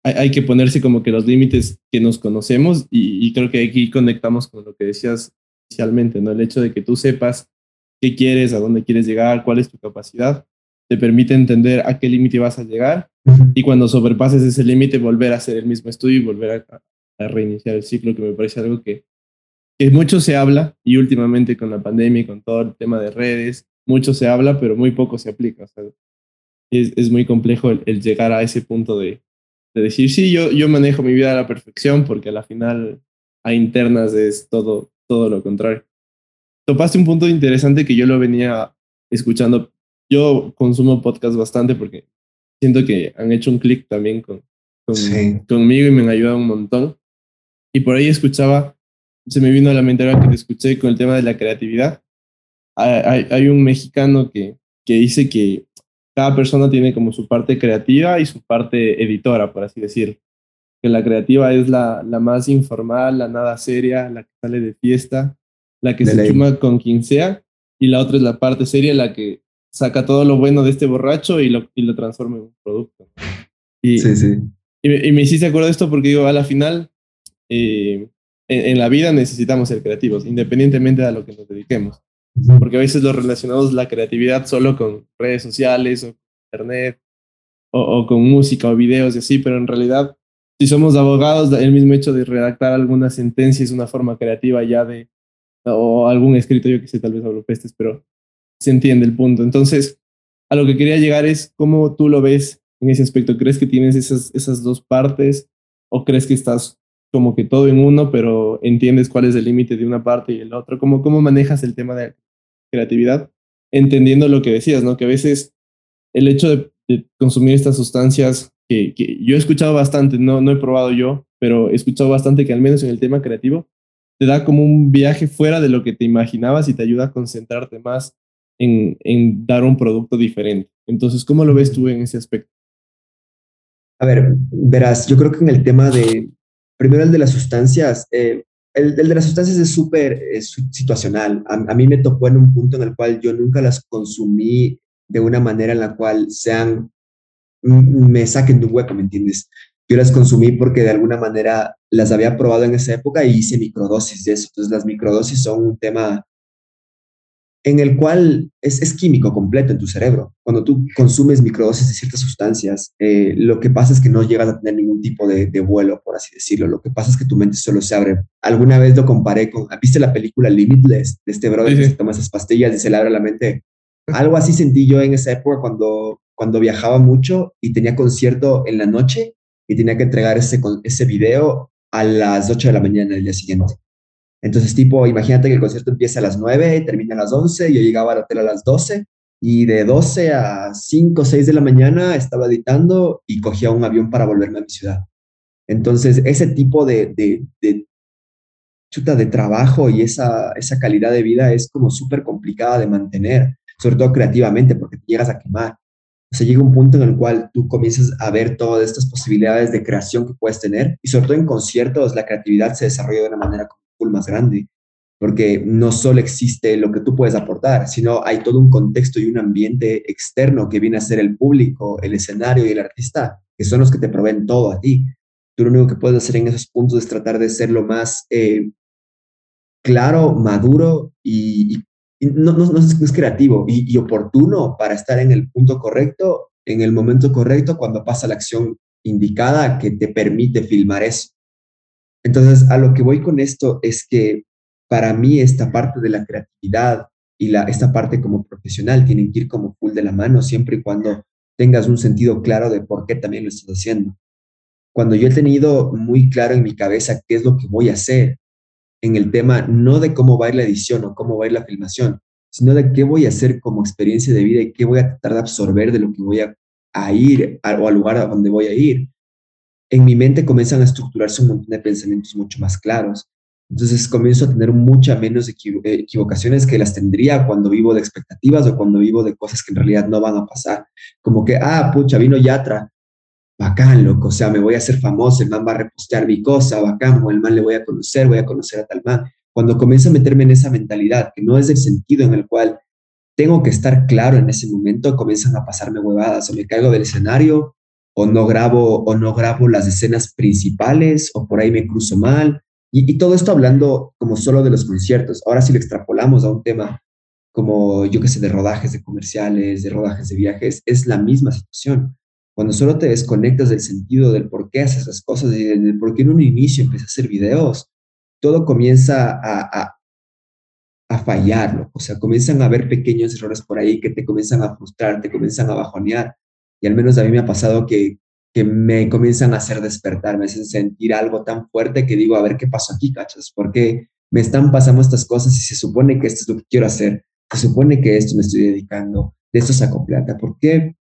hay, que ponerse como que los límites que nos conocemos y, creo que aquí conectamos con lo que decías inicialmente, ¿no? El hecho de que tú sepas qué quieres, a dónde quieres llegar, cuál es tu capacidad, te permite entender a qué límite vas a llegar y cuando sobrepases ese límite volver a hacer el mismo estudio y volver a, reiniciar el ciclo, que me parece algo que, que mucho se habla y últimamente con la pandemia y con todo el tema de redes, mucho se habla, pero muy poco se aplica. es, es muy complejo el llegar a ese punto de, de decir, sí, yo, yo manejo mi vida a la perfección porque a la final a internas es todo, todo lo contrario. Topaste un punto interesante que yo lo venía escuchando. Yo consumo podcast bastante porque siento que han hecho un clic también con, conmigo y me han ayudado un montón. Y por ahí escuchaba, se me vino a la mente ahora que te escuché con el tema de la creatividad. Hay, hay un mexicano que, que dice que cada persona tiene como su parte creativa y su parte editora, por así decirlo. Que la creativa es la, la más informal, la nada seria, la que sale de fiesta, la que se chuma con quien sea, y la otra es la parte seria, la que saca todo lo bueno de este borracho y lo, y lo transforma en un producto. Y, sí, sí. Y, me hiciste acuerdo de esto porque digo, a la final, eh, en, la vida necesitamos ser creativos, independientemente de a lo que nos dediquemos porque a veces lo relacionamos la creatividad solo con redes sociales o internet o, con música o videos y así, pero en realidad si somos abogados, el mismo hecho de redactar alguna sentencia es una forma creativa ya de, o algún escrito, yo que sé, tal vez hablo pestes, pero se entiende el punto. Entonces, a lo que quería llegar es cómo tú lo ves en ese aspecto. ¿Crees que tienes esas, esas dos partes o crees que estás como que todo en uno, pero entiendes cuál es el límite de una parte y el otro. ¿Cómo, ¿Cómo manejas el tema de creatividad? Entendiendo lo que decías, ¿no? Que a veces el hecho de, consumir estas sustancias, que, que, yo he escuchado bastante, no, no he probado yo, pero he escuchado bastante que al menos en el tema creativo, te da como un viaje fuera de lo que te imaginabas y te ayuda a concentrarte más en, en dar un producto diferente. Entonces, ¿cómo lo ves tú en ese aspecto? A ver, verás, yo creo que en el tema de, Primero el de las sustancias. Eh, el, de las sustancias es súper situacional. A, mí me tocó en un punto en el cual yo nunca las consumí de una manera en la cual sean, me saquen de un hueco, ¿me entiendes? Yo las consumí porque de alguna manera las había probado en esa época y hice microdosis de eso. Entonces las microdosis son un tema en el cual es, es, químico completo en tu cerebro. Cuando tú consumes microdosis de ciertas sustancias, eh, lo que pasa es que no llegas a tener ningún tipo de, de, vuelo, por así decirlo. Lo que pasa es que tu mente solo se abre. Alguna vez lo comparé con, ¿viste la película Limitless? De este brother que se toma esas pastillas y se le abre la mente. Algo así sentí yo en esa época cuando, cuando viajaba mucho y tenía concierto en la noche y tenía que entregar ese, ese video a las 8 de la mañana del día siguiente. Entonces, tipo, imagínate que el concierto empieza a las 9, termina a las 11, yo llegaba al hotel a las 12 y de 12 a 5 o 6 de la mañana estaba editando y cogía un avión para volverme a mi ciudad. Entonces, ese tipo de chuta de trabajo y esa, esa calidad de vida es como súper complicada de mantener, sobre todo creativamente, porque te llegas a quemar. O sea, llega un punto en el cual tú comienzas a ver todas estas posibilidades de creación que puedes tener y sobre todo en conciertos la creatividad se desarrolla de una manera más grande, porque no solo existe lo que tú puedes aportar, sino hay todo un contexto y un ambiente externo que viene a ser el público, el escenario y el artista, que son los que te proveen todo a ti. Tú lo único que puedes hacer en esos puntos es tratar de ser lo más eh, claro, maduro y, no, no, es creativo y, y oportuno para estar en el punto correcto, en el momento correcto, cuando pasa la acción indicada que te permite filmar eso. Entonces, a lo que voy con esto es que para mí esta parte de la creatividad y la, esta parte como profesional tienen que ir como full de la mano siempre y cuando tengas un sentido claro de por qué también lo estás haciendo. Cuando yo he tenido muy claro en mi cabeza qué es lo que voy a hacer en el tema, no de cómo va a ir la edición o cómo va a ir la filmación, sino de qué voy a hacer como experiencia de vida y qué voy a tratar de absorber de lo que voy a, ir o al lugar a donde voy a ir en mi mente comienzan a estructurarse un montón de pensamientos mucho más claros. Entonces comienzo a tener mucha menos eh, equivocaciones que las tendría cuando vivo de expectativas o cuando vivo de cosas que en realidad no van a pasar. Como que, ah, pucha, vino Yatra, bacán, loco, o sea, me voy a hacer famoso, el man va a repostear mi cosa, bacán, o el man le voy a conocer, voy a conocer a tal man. Cuando comienzo a meterme en esa mentalidad, que no es el sentido en el cual tengo que estar claro en ese momento, comienzan a pasarme huevadas, o me caigo del escenario, o no grabo o no grabo las escenas principales o por ahí me cruzo mal. Y, todo esto hablando como solo de los conciertos. Ahora si lo extrapolamos a un tema como yo que sé, de rodajes de comerciales, de rodajes de viajes, es la misma situación. Cuando solo te desconectas del sentido del por qué haces las cosas y del por qué en un inicio empiezas a hacer videos, todo comienza a, a, a fallar, o sea, comienzan a haber pequeños errores por ahí que te comienzan a frustrar, te comienzan a bajonear y al menos a mí me ha pasado que, que me comienzan a hacer despertar, me hacen sentir algo tan fuerte que digo, a ver qué pasó aquí, cachas, porque me están pasando estas cosas y se supone que esto es lo que quiero hacer, se supone que esto me estoy dedicando, de esto saco plata, ¿por qué?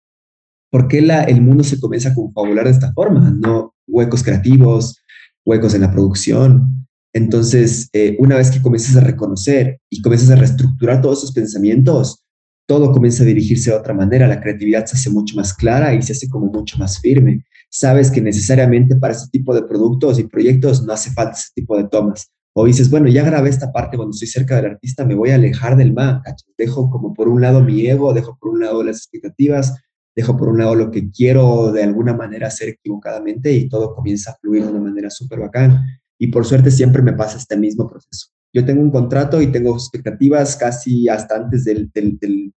¿Por qué la, el mundo se comienza a confabular de esta forma? No huecos creativos, huecos en la producción. Entonces, eh, una vez que comienzas a reconocer y comienzas a reestructurar todos esos pensamientos, todo comienza a dirigirse de otra manera, la creatividad se hace mucho más clara y se hace como mucho más firme. Sabes que necesariamente para este tipo de productos y proyectos no hace falta ese tipo de tomas. O dices, bueno, ya grabé esta parte cuando estoy cerca del artista, me voy a alejar del man, dejo como por un lado mi ego, dejo por un lado las expectativas, dejo por un lado lo que quiero de alguna manera hacer equivocadamente y todo comienza a fluir de una manera súper bacán. Y por suerte siempre me pasa este mismo proceso yo tengo un contrato y tengo expectativas casi hasta antes del, del,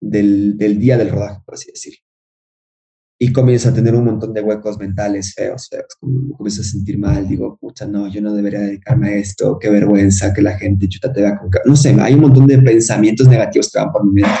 del, día del rodaje, por así decirlo. Y comienzo a tener un montón de huecos mentales feos, feos. Comienzo a sentir mal, digo, pucha, no, yo no debería dedicarme a esto, qué vergüenza que la gente chuta te vea con... No sé, hay un montón de pensamientos negativos que van por mi mente.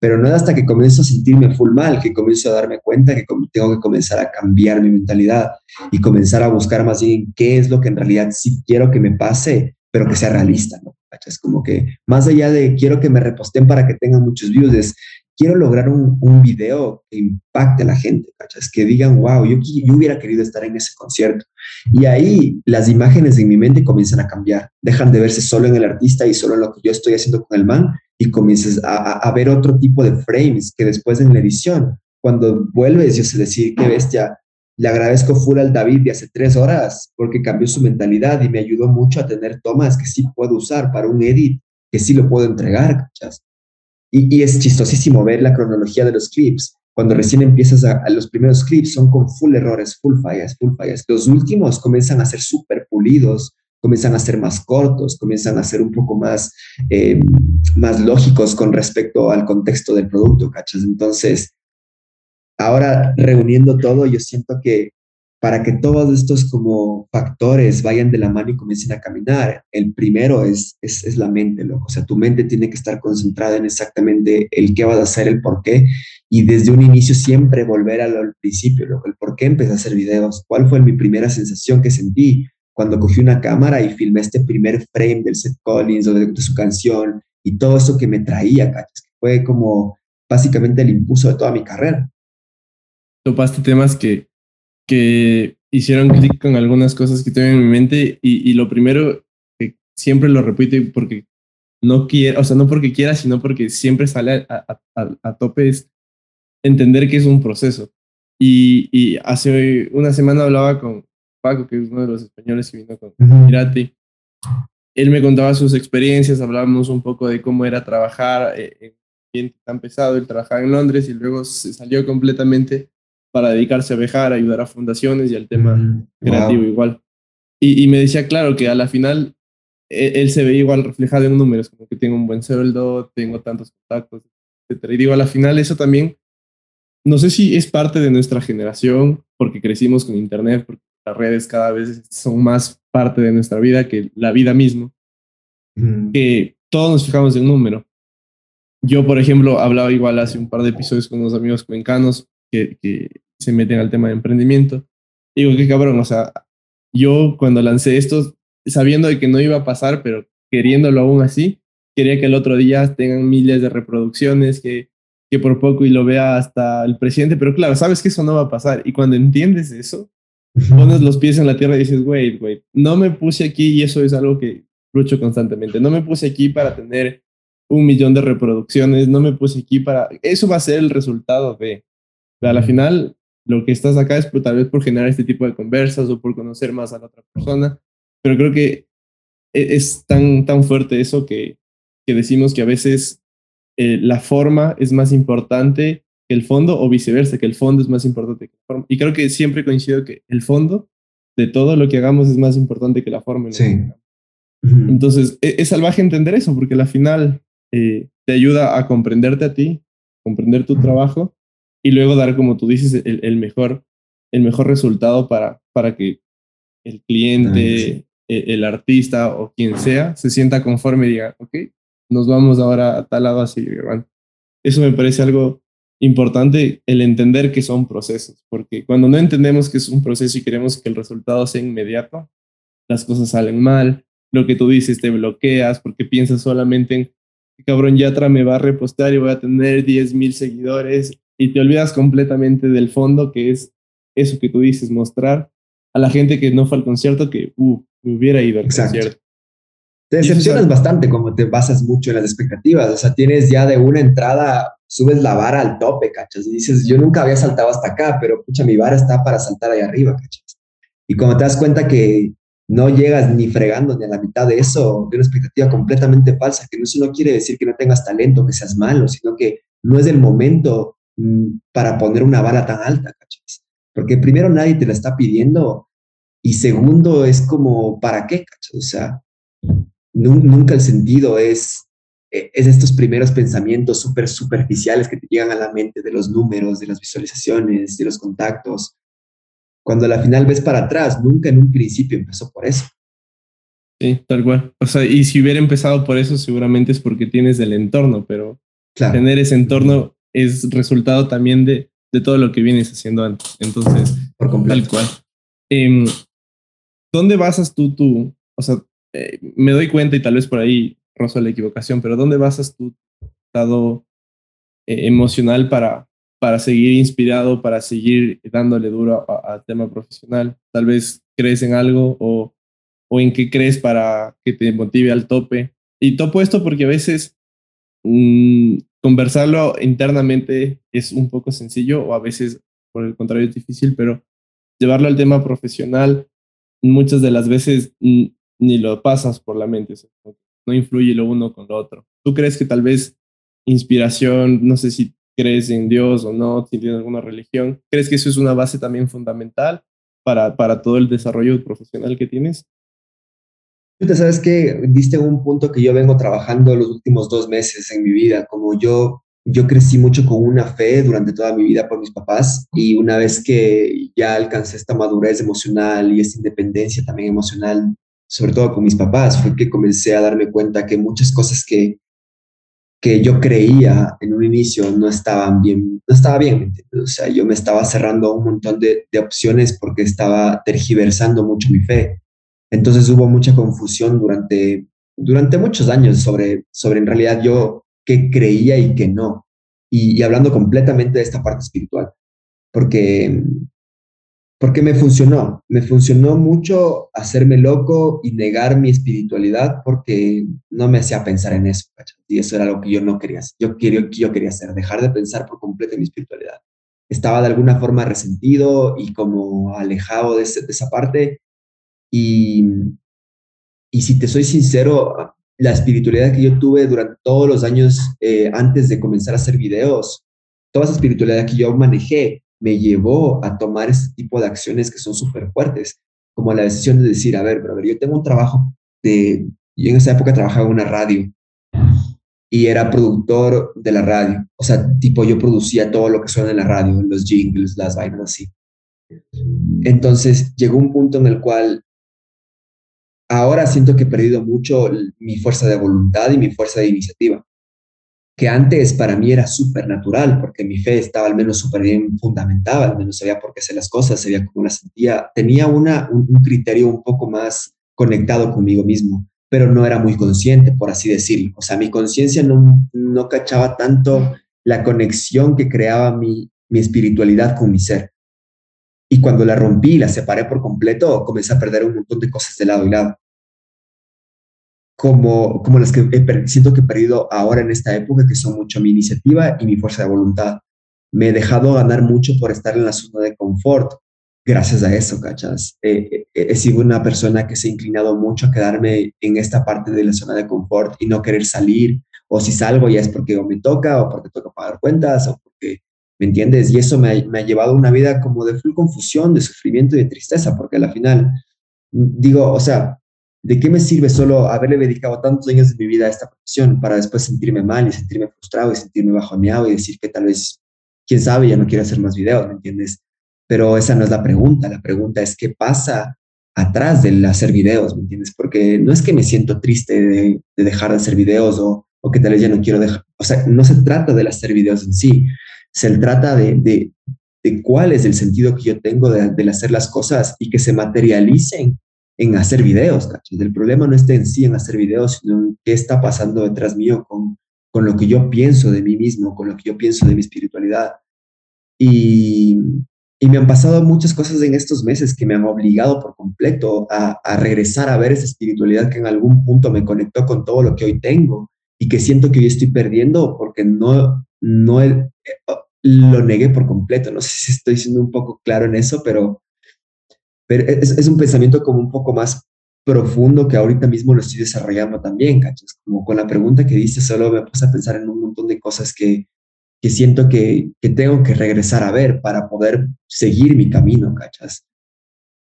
Pero no es hasta que comienzo a sentirme full mal, que comienzo a darme cuenta que tengo que comenzar a cambiar mi mentalidad y comenzar a buscar más bien qué es lo que en realidad sí quiero que me pase pero que sea realista, ¿no? Es como que más allá de quiero que me reposten para que tengan muchos views, quiero lograr un, un video que impacte a la gente, ¿cachas? Que digan, wow, yo, hubiera querido estar en ese concierto. Y ahí las imágenes en mi mente comienzan a cambiar, dejan de verse solo en el artista y solo en lo que yo estoy haciendo con el man y comienzas a, a, ver otro tipo de frames que después en la edición, cuando vuelves, yo sé decir, qué bestia, le agradezco full al David de hace tres horas porque cambió su mentalidad y me ayudó mucho a tener tomas que sí puedo usar para un edit, que sí lo puedo entregar, ¿cachas? Y, es chistosísimo ver la cronología de los clips. Cuando recién empiezas a, los primeros clips son con full errores, full fallas, full fallas. Los últimos comienzan a ser súper pulidos, comienzan a ser más cortos, comienzan a ser un poco más, eh, más lógicos con respecto al contexto del producto, ¿cachas? Entonces, ahora reuniendo todo, yo siento que para que todos estos como factores vayan de la mano y comiencen a caminar, el primero es, es, la mente, loco. O sea, tu mente tiene que estar concentrada en exactamente el qué vas a hacer, el por qué, y desde un inicio siempre volver al, principio, loco. El por qué empecé a hacer videos, cuál fue mi primera sensación que sentí cuando cogí una cámara y filmé este primer frame del Seth Collins o de, su canción y todo eso que me traía, ¿cachas? Fue como básicamente el impulso de toda mi carrera. Topaste temas que que hicieron clic con algunas cosas que tengo en mi mente y, lo primero que siempre lo repito porque no quiero, o sea, no porque quiera, sino porque siempre sale a, tope es entender que es un proceso. Y, hace una semana hablaba con Paco, que es uno de los españoles que vino con Mirati. Él me contaba sus experiencias, hablábamos un poco de cómo era trabajar eh, en un ambiente tan pesado, él trabajaba en Londres y luego se salió completamente para dedicarse a viajar, ayudar a fundaciones y al tema mm, creativo igual. Y, me decía, claro, que a la final e, él, se ve igual reflejado en números, como que tengo un buen sueldo, tengo tantos contactos, etc. Y digo, a la final eso también, no sé si es parte de nuestra generación, porque crecimos con Internet, porque las redes cada vez son más parte de nuestra vida que la vida misma, que todos nos fijamos en un número. Yo, por ejemplo, hablaba igual hace un par de episodios con unos amigos cuencanos que, que se meten al tema de emprendimiento. Digo, qué cabrón, o sea, yo cuando lancé esto, sabiendo de que no iba a pasar, pero queriéndolo aún así, quería que el otro día tengan miles de reproducciones, que, que por poco y lo vea hasta el presidente, pero claro, sabes que eso no va a pasar. Y cuando entiendes eso, pones los pies en la tierra y dices, wait, wait, no me puse aquí y eso es algo que lucho constantemente. No me puse aquí para tener un millón de reproducciones, no me puse aquí para... Eso va a ser el resultado de... A la final, lo que estás acá es tal vez por generar este tipo de conversas o por conocer más a la otra persona, pero creo que e, es tan, tan fuerte eso que, que decimos que a veces eh, la forma es más importante que el fondo o viceversa, que el fondo es más importante que la forma. Y creo que siempre coincido que el fondo de todo lo que hagamos es más importante que la forma. Sí. Entonces, e, es, salvaje entender eso, porque al final eh, te ayuda a comprenderte a ti, comprender tu trabajo y luego dar, como tú dices, el, mejor, el mejor resultado para, para que el cliente, e, el, artista o quien sea se sienta conforme y diga, ok, nos vamos ahora a tal lado así. Eso me parece algo importante, el entender que son procesos, porque cuando no entendemos que es un proceso y queremos que el resultado sea inmediato, las cosas salen mal, lo que tú dices te bloqueas porque piensas solamente en, cabrón, Yatra me va a repostar y voy a tener 10 mil seguidores y te olvidas completamente del fondo, que es eso que tú dices, mostrar a la gente que no fue al concierto que, uh, me hubiera ido al concierto. Te decepcionas bastante como te basas mucho en las expectativas, o sea, tienes ya de una entrada, subes la vara al tope, cachas, y dices, yo nunca había saltado hasta acá, pero pucha, mi vara está para saltar ahí arriba, cachas. Y cuando te das cuenta que no llegas ni fregando ni a la mitad de eso, de una expectativa completamente falsa, que eso no quiere decir que no tengas talento, que seas malo, sino que no es el momento para poner una bala tan alta, ¿cachas? Porque primero nadie te la está pidiendo y segundo es como, ¿para qué, cachas? O sea, nunca el sentido es, e, es estos primeros pensamientos súper superficiales que te llegan a la mente de los números, de las visualizaciones, de los contactos. Cuando a la final ves para atrás, nunca en un principio empezó por eso. Sí, tal cual. O sea, y si hubiera empezado por eso, seguramente es porque tienes el entorno, pero tener ese entorno es resultado también de, de todo lo que vienes haciendo antes. Entonces, Por completo. tal cual. Em, ¿Dónde basas tú tu, o sea, eh, me doy cuenta y tal vez por ahí rozo la equivocación, pero ¿dónde basas tu estado eh, emocional para, para seguir inspirado, para seguir dándole duro al tema profesional? Tal vez crees en algo o, o en qué crees para que te motive al tope. Y topo esto porque a veces mm, conversarlo internamente es un poco sencillo o a veces, por el contrario, es difícil, pero llevarlo al tema profesional, muchas de las veces ni lo pasas por la mente, no influye lo uno con lo otro. ¿Tú crees que tal vez inspiración, no sé si crees en Dios o no, si tienes alguna religión, crees que eso es una base también fundamental para, para todo el desarrollo profesional que tienes? Sabes que diste un punto que yo vengo trabajando los últimos dos meses en mi vida, como yo, yo crecí mucho con una fe durante toda mi vida por mis papás y una vez que ya alcancé esta madurez emocional y esta independencia también emocional, sobre todo con mis papás, fue que comencé a darme cuenta que muchas cosas que, que yo creía en un inicio no estaban bien, no estaba bien, O sea, yo me estaba cerrando un montón de, de opciones porque estaba tergiversando mucho mi fe. Entonces hubo mucha confusión durante, durante muchos años sobre, sobre en realidad yo qué creía y qué no. Y, hablando completamente de esta parte espiritual, porque porque me funcionó, me funcionó mucho hacerme loco y negar mi espiritualidad porque no me hacía pensar en eso, y eso era lo que yo no quería, yo quería, yo quería hacer, dejar de pensar por completo en mi espiritualidad. Estaba de alguna forma resentido y como alejado de, esa parte y, y si te soy sincero, la espiritualidad que yo tuve durante todos los años eh, antes de comenzar a hacer videos, toda esa espiritualidad que yo manejé, me llevó a tomar ese tipo de acciones que son súper fuertes, como la decisión de decir, a ver, ver, yo tengo un trabajo de, yo en esa época trabajaba en una radio y era productor de la radio, o sea, tipo yo producía todo lo que suena en la radio, los jingles, las vainas así. Entonces llegó un punto en el cual ahora siento que he perdido mucho mi fuerza de voluntad y mi fuerza de iniciativa que antes para mí era súper natural, porque mi fe estaba al menos súper bien fundamentada, al menos sabía por qué hacer las cosas, sabía cómo las sentía, tenía una, un, criterio un poco más conectado conmigo mismo, pero no era muy consciente, por así decirlo. O sea, mi conciencia no, no cachaba tanto la conexión que creaba mi, mi espiritualidad con mi ser. Y cuando la rompí, la separé por completo, comencé a perder un montón de cosas de lado y lado como, como las que he, siento que he perdido ahora en esta época, que son mucho mi iniciativa y mi fuerza de voluntad. Me he dejado ganar mucho por estar en la zona de confort. Gracias a eso, ¿cachas? he sido una persona que se ha inclinado mucho a quedarme en esta parte de la zona de confort y no querer salir. O si salgo ya es porque me toca o porque toca pagar cuentas o porque, ¿me entiendes? Y eso me me ha llevado a una vida como de full confusión, de sufrimiento y de tristeza, porque al final, digo, o sea, ¿de qué me sirve solo haberle dedicado tantos años de mi vida a esta profesión para después sentirme mal y sentirme frustrado y sentirme bajoneado y decir que tal vez, quién sabe, ya no quiero hacer más videos, ¿me entiendes? Pero esa no es la pregunta, la pregunta es qué pasa atrás del hacer videos, ¿me entiendes? Porque no es que me siento triste de, dejar de hacer videos o, o, que tal vez ya no quiero dejar, o sea, no se trata del hacer videos en sí, se trata de, de, de cuál es el sentido que yo tengo de, de hacer las cosas y que se materialicen en hacer videos, ¿cachai? El problema no está en sí en hacer videos, sino en qué está pasando detrás mío con, con lo que yo pienso de mí mismo, con lo que yo pienso de mi espiritualidad. Y, y me han pasado muchas cosas en estos meses que me han obligado por completo a, a, regresar a ver esa espiritualidad que en algún punto me conectó con todo lo que hoy tengo y que siento que hoy estoy perdiendo porque no, no eh, lo negué por completo. No sé si estoy siendo un poco claro en eso, pero pero es, un pensamiento como un poco más profundo que ahorita mismo lo estoy desarrollando también, ¿cachas? Como con la pregunta que dices, solo me puse a pensar en un montón de cosas que, que siento que, que tengo que regresar a ver para poder seguir mi camino, ¿cachas?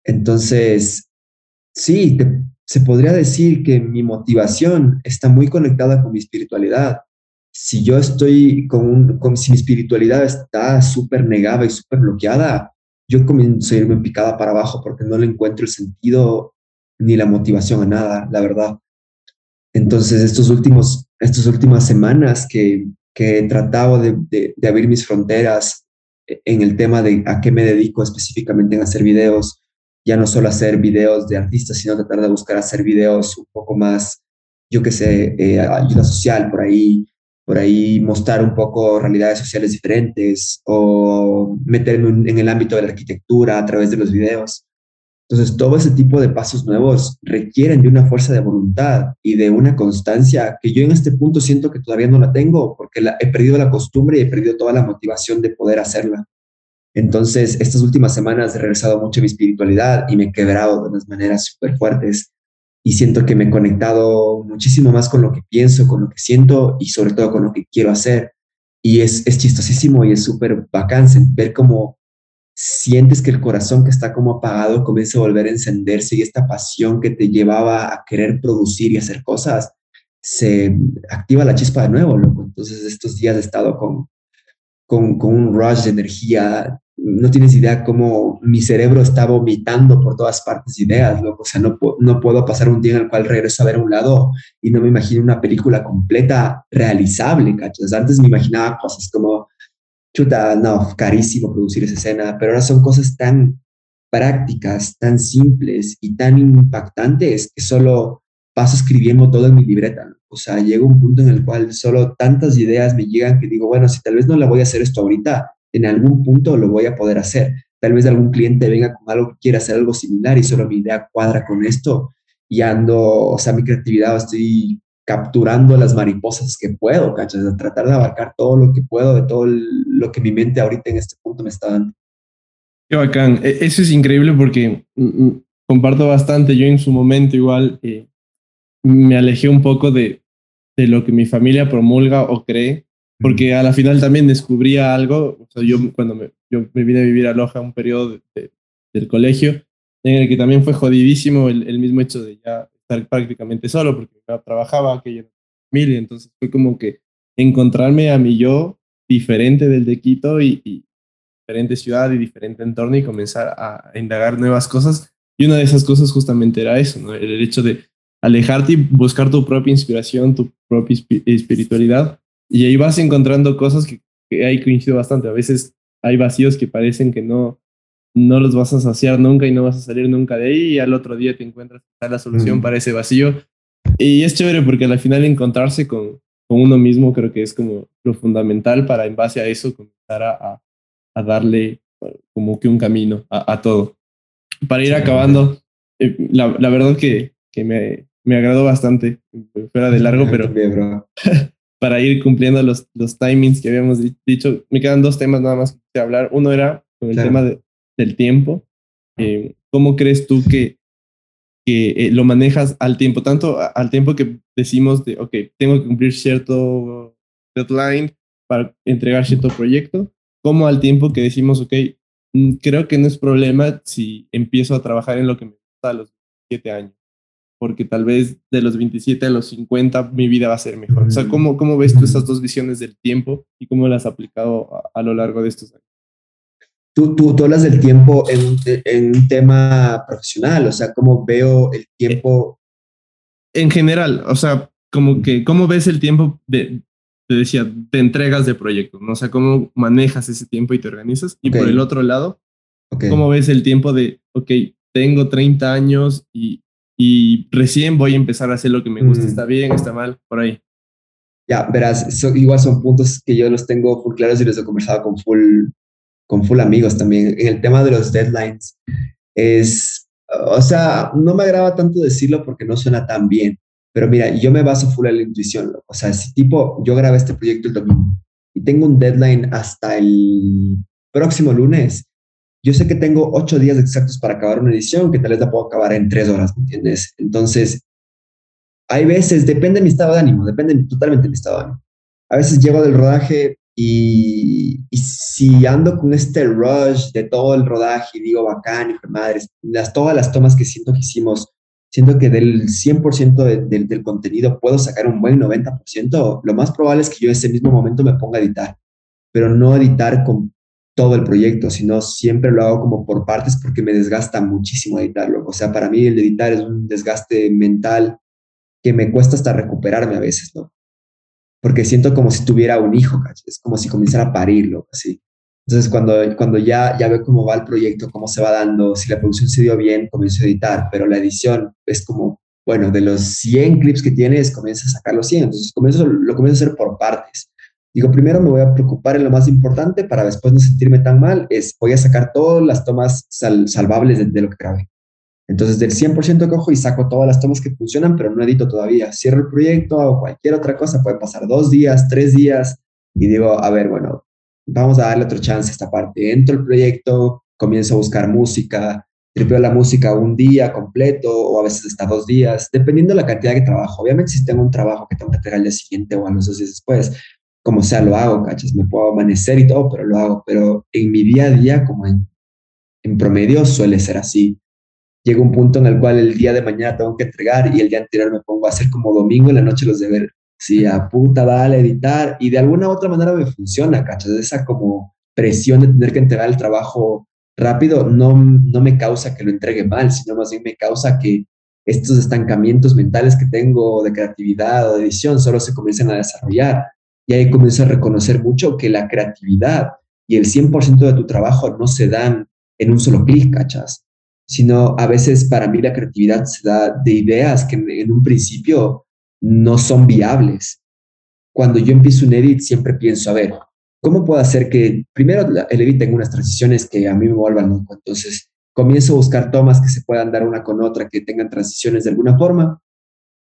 Entonces, sí, se podría decir que mi motivación está muy conectada con mi espiritualidad. Si yo estoy con, un, con si mi espiritualidad está súper negada y súper bloqueada, yo comienzo a irme picada para abajo porque no le encuentro el sentido ni la motivación a nada, la verdad. Entonces, estos últimos, estas últimas semanas que, que he tratado de, de, abrir mis fronteras en el tema de a qué me dedico específicamente en hacer videos, ya no solo hacer videos de artistas, sino tratar de buscar hacer videos un poco más, yo qué sé, eh, ayuda social por ahí, por ahí mostrar un poco realidades sociales diferentes o meterme en el ámbito de la arquitectura a través de los videos. Entonces, todo ese tipo de pasos nuevos requieren de una fuerza de voluntad y de una constancia que yo en este punto siento que todavía no la tengo porque he perdido la costumbre y he perdido toda la motivación de poder hacerla. Entonces, estas últimas semanas he regresado mucho a mi espiritualidad y me he quebrado de unas maneras súper fuertes y siento que me he conectado muchísimo más con lo que pienso, con lo que siento y sobre todo con lo que quiero hacer. Y es, es chistosísimo y es súper bacán ver cómo sientes que el corazón que está como apagado comienza a volver a encenderse y esta pasión que te llevaba a querer producir y hacer cosas, se activa la chispa de nuevo, loco. Entonces estos días he estado con, con, con un rush de energía no tienes idea cómo mi cerebro está vomitando por todas partes ideas, loco. O sea, no, no puedo pasar un día en el cual regreso a ver a un lado y no me imagino una película completa realizable, ¿cachas? Antes me imaginaba cosas como, chuta, no, carísimo producir esa escena, pero ahora son cosas tan prácticas, tan simples y tan impactantes que solo paso escribiendo todo en mi libreta. O sea, llega un punto en el cual solo tantas ideas me llegan que digo, bueno, si tal vez no la voy a hacer esto ahorita, en algún punto lo voy a poder hacer. Tal vez algún cliente venga con algo que quiera hacer algo similar y solo mi idea cuadra con esto y ando, o sea, mi creatividad, estoy capturando las mariposas que puedo, ¿cachas? tratar de abarcar todo lo que puedo de todo lo que mi mente ahorita en este punto me está dando. Qué bacán. E, eso es increíble porque mm, mm, comparto bastante. Yo en su momento igual eh, me alejé un poco de, de lo que mi familia promulga o cree porque a la final también descubría algo, o sea, yo cuando me, yo me vine a vivir a Loja un periodo del colegio, en el que también fue jodidísimo el, el, mismo hecho de ya estar prácticamente solo, porque ya trabajaba, que ya familia, entonces fue como que encontrarme a mi yo diferente del de Quito y, diferente ciudad y diferente entorno y comenzar a, indagar nuevas cosas. Y una de esas cosas justamente era eso, ¿no? el hecho de alejarte y buscar tu propia inspiración, tu propia espiritualidad y ahí vas encontrando cosas que, que ahí coincido bastante. A veces hay vacíos que parecen que no, no los vas a saciar nunca y no vas a salir nunca de ahí y al otro día te encuentras la solución para ese vacío. Y es chévere porque al final encontrarse con, con, uno mismo creo que es como lo fundamental para en base a eso comenzar a, a darle como que un camino a, a todo. Para ir acabando, eh, la, la, verdad que, que me, me agradó bastante, fuera de largo, pero para ir cumpliendo los, los timings que habíamos dicho. Me quedan dos temas nada más que hablar. Uno era con el tema del tiempo. Eh, ¿Cómo crees tú que, que eh, lo manejas al tiempo? Tanto al tiempo que decimos de, ok, tengo que cumplir cierto deadline para entregar cierto proyecto, como al tiempo que decimos, ok, mm, creo que no es problema si empiezo a trabajar en lo que me gusta a los siete años porque tal vez de los 27 a los 50 mi vida va a ser mejor. O sea, ¿cómo, cómo ves tú esas dos visiones del tiempo y cómo las has aplicado a, lo largo de estos años? Tú, tú, tú hablas del tiempo en, en, un tema profesional, o sea, ¿cómo veo el tiempo? En general, o sea, como que, ¿cómo ves el tiempo de, te decía, de entregas de proyectos? ¿no? O sea, ¿cómo manejas ese tiempo y te organizas? Y por el otro lado, ¿cómo ves el tiempo de, ok, tengo 30 años y y recién voy a empezar a hacer lo que me gusta. Mm. ¿Está bien? ¿Está mal? Por ahí. Ya, verás, igual son puntos que yo los tengo full claros y los he conversado con full, con full amigos también. En el tema de los deadlines, es, o sea, no me agrada tanto decirlo porque no suena tan bien, pero mira, yo me baso full en la intuición. O sea, si tipo, yo grabé este proyecto el domingo y tengo un deadline hasta el próximo lunes, yo sé que tengo ocho días exactos para acabar una edición, que tal vez la puedo acabar en tres horas, ¿me entiendes? Entonces, hay veces, depende de mi estado de ánimo, depende totalmente de mi estado de ánimo. A veces llego del rodaje y, si ando con este rush de todo el rodaje y digo, bacán, hijo de madres, las, todas las tomas que siento que hicimos, siento que del 100% del contenido puedo sacar un buen 90%, lo más probable es que yo en ese mismo momento me ponga a editar, pero no editar con todo el proyecto, sino siempre lo hago como por partes porque me desgasta muchísimo editarlo. O sea, para mí el editar es un desgaste mental que me cuesta hasta recuperarme a veces, ¿no? Porque siento como si tuviera un hijo, Es como si comenzara a parirlo, así. Entonces, cuando, cuando ya, ya veo cómo va el proyecto, cómo se va dando, si la producción se dio bien, comienzo a editar, pero la edición es como, bueno, de los 100 clips que tienes, comienza a sacar los 100. Entonces, comienzo, lo comienzo a hacer por partes. Digo, primero me voy a preocupar en lo más importante para después no sentirme tan mal, es voy a sacar todas las tomas salvables de, lo que grabé. Entonces, del 100% cojo y saco todas las tomas que funcionan, pero no edito todavía. Cierro el proyecto o cualquier otra cosa, puede pasar dos días, tres días, y digo, a ver, bueno, vamos a darle otro chance a esta parte. Entro el proyecto, comienzo a buscar música, tripeo la música un día completo o a veces hasta dos días, dependiendo de la cantidad que trabajo. Obviamente, si tengo un trabajo que tengo que entregar al día siguiente o a los dos días después, como sea, lo hago, ¿cachas? Me puedo amanecer y todo, pero lo hago. Pero en mi día a día, como en, en promedio, suele ser así. Llega un punto en el cual el día de mañana tengo que entregar y el día anterior me pongo a hacer como domingo en la noche los deberes. Sí, a puta, dale, editar. Y de alguna u otra manera me funciona, ¿cachas? Esa como presión de tener que entregar el trabajo rápido no, no me causa que lo entregue mal, sino más bien me causa que estos estancamientos mentales que tengo de creatividad o de edición solo se comiencen a desarrollar. Y ahí comienzo a reconocer mucho que la creatividad y el 100% de tu trabajo no se dan en un solo clic, ¿cachas? Sino a veces para mí la creatividad se da de ideas que en un principio no son viables. Cuando yo empiezo un edit siempre pienso, a ver, ¿cómo puedo hacer que primero el edit tenga unas transiciones que a mí me vuelvan loco? Entonces comienzo a buscar tomas que se puedan dar una con otra, que tengan transiciones de alguna forma.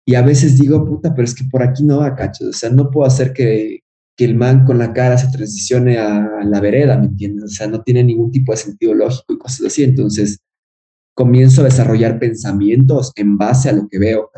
Y a veces digo, puta, pero es que por aquí no va, cacho. O sea, no puedo hacer que, que el man con la cara se transicione a, la vereda, ¿me entiendes? O sea, no tiene ningún tipo de sentido lógico y cosas así. Entonces, comienzo a desarrollar pensamientos en base a lo que veo.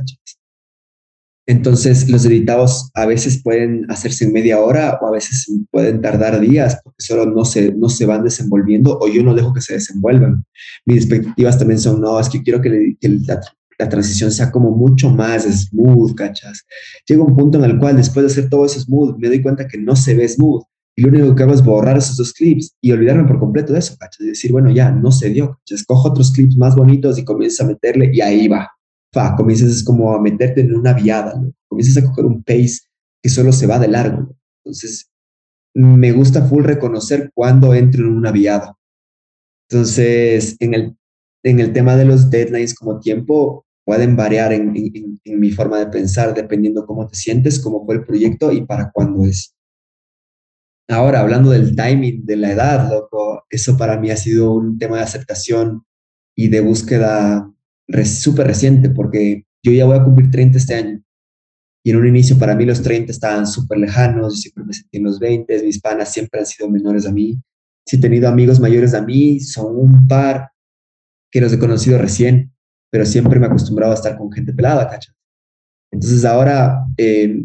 Entonces, los editados a veces pueden hacerse en media hora o a veces pueden tardar días porque solo no se, no se van desenvolviendo o yo no dejo que se desenvuelvan. Mis expectativas también son, no, es que quiero que, la, la, transición sea como mucho más smooth, ¿cachas? Llega un punto en el cual después de hacer todo eso smooth, me doy cuenta que no se ve smooth y lo único que hago es borrar esos dos clips y olvidarme por completo de eso, ¿cachas? Y decir, bueno, ya, no se dio, ¿cachas? Cojo otros clips más bonitos y comienzo a meterle y ahí va, fa, comienzas como a meterte en una viada, ¿no? comienzas a coger un pace que solo se va de largo. Entonces, me gusta full reconocer cuando entro en una viada. Entonces, en el, en el tema de los deadlines como tiempo, pueden variar en, mi forma de pensar dependiendo cómo te sientes, cómo fue el proyecto y para cuándo es. Ahora, hablando del timing, de la edad, loco, eso para mí ha sido un tema de aceptación y de búsqueda súper reciente, porque yo ya voy a cumplir 30 este año. Y en un inicio para mí los 30 estaban súper lejanos, yo siempre me sentí en los 20, mis panas siempre han sido menores a mí. Si he tenido amigos mayores a mí, son un par que los he conocido recién, pero siempre me he acostumbrado a estar con gente pelada, ¿cachai? Entonces ahora eh,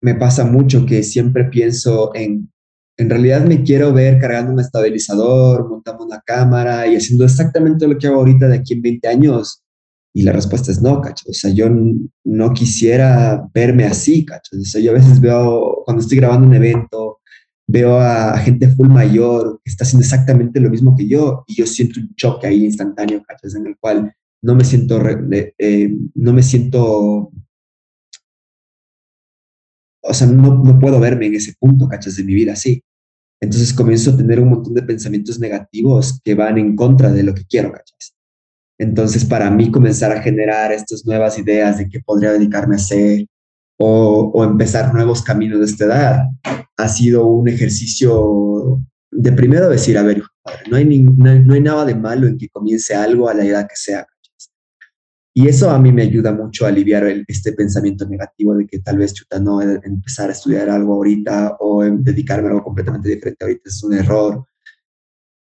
me pasa mucho que siempre pienso en, en realidad me quiero ver cargando un estabilizador, montando una cámara y haciendo exactamente lo que hago ahorita de aquí en 20 años y la respuesta es no, cacho. O sea, yo no quisiera verme así, cacho. O sea, yo a veces veo, cuando estoy grabando un evento, veo a gente full mayor que está haciendo exactamente lo mismo que yo y yo siento un choque ahí instantáneo, cacho, en el cual no me siento, eh, no me siento, o sea, no, no puedo verme en ese punto, cachas, de mi vida así. Entonces comienzo a tener un montón de pensamientos negativos que van en contra de lo que quiero, cachas. Entonces, para mí comenzar a generar estas nuevas ideas de qué podría dedicarme a hacer o, empezar nuevos caminos de esta edad ha sido un ejercicio de primero decir, a ver, no hay, no hay nada de malo en que comience algo a la edad que sea. Y eso a mí me ayuda mucho a aliviar este pensamiento negativo de que tal vez chuta no empezar a estudiar algo ahorita o dedicarme a algo completamente diferente ahorita es un error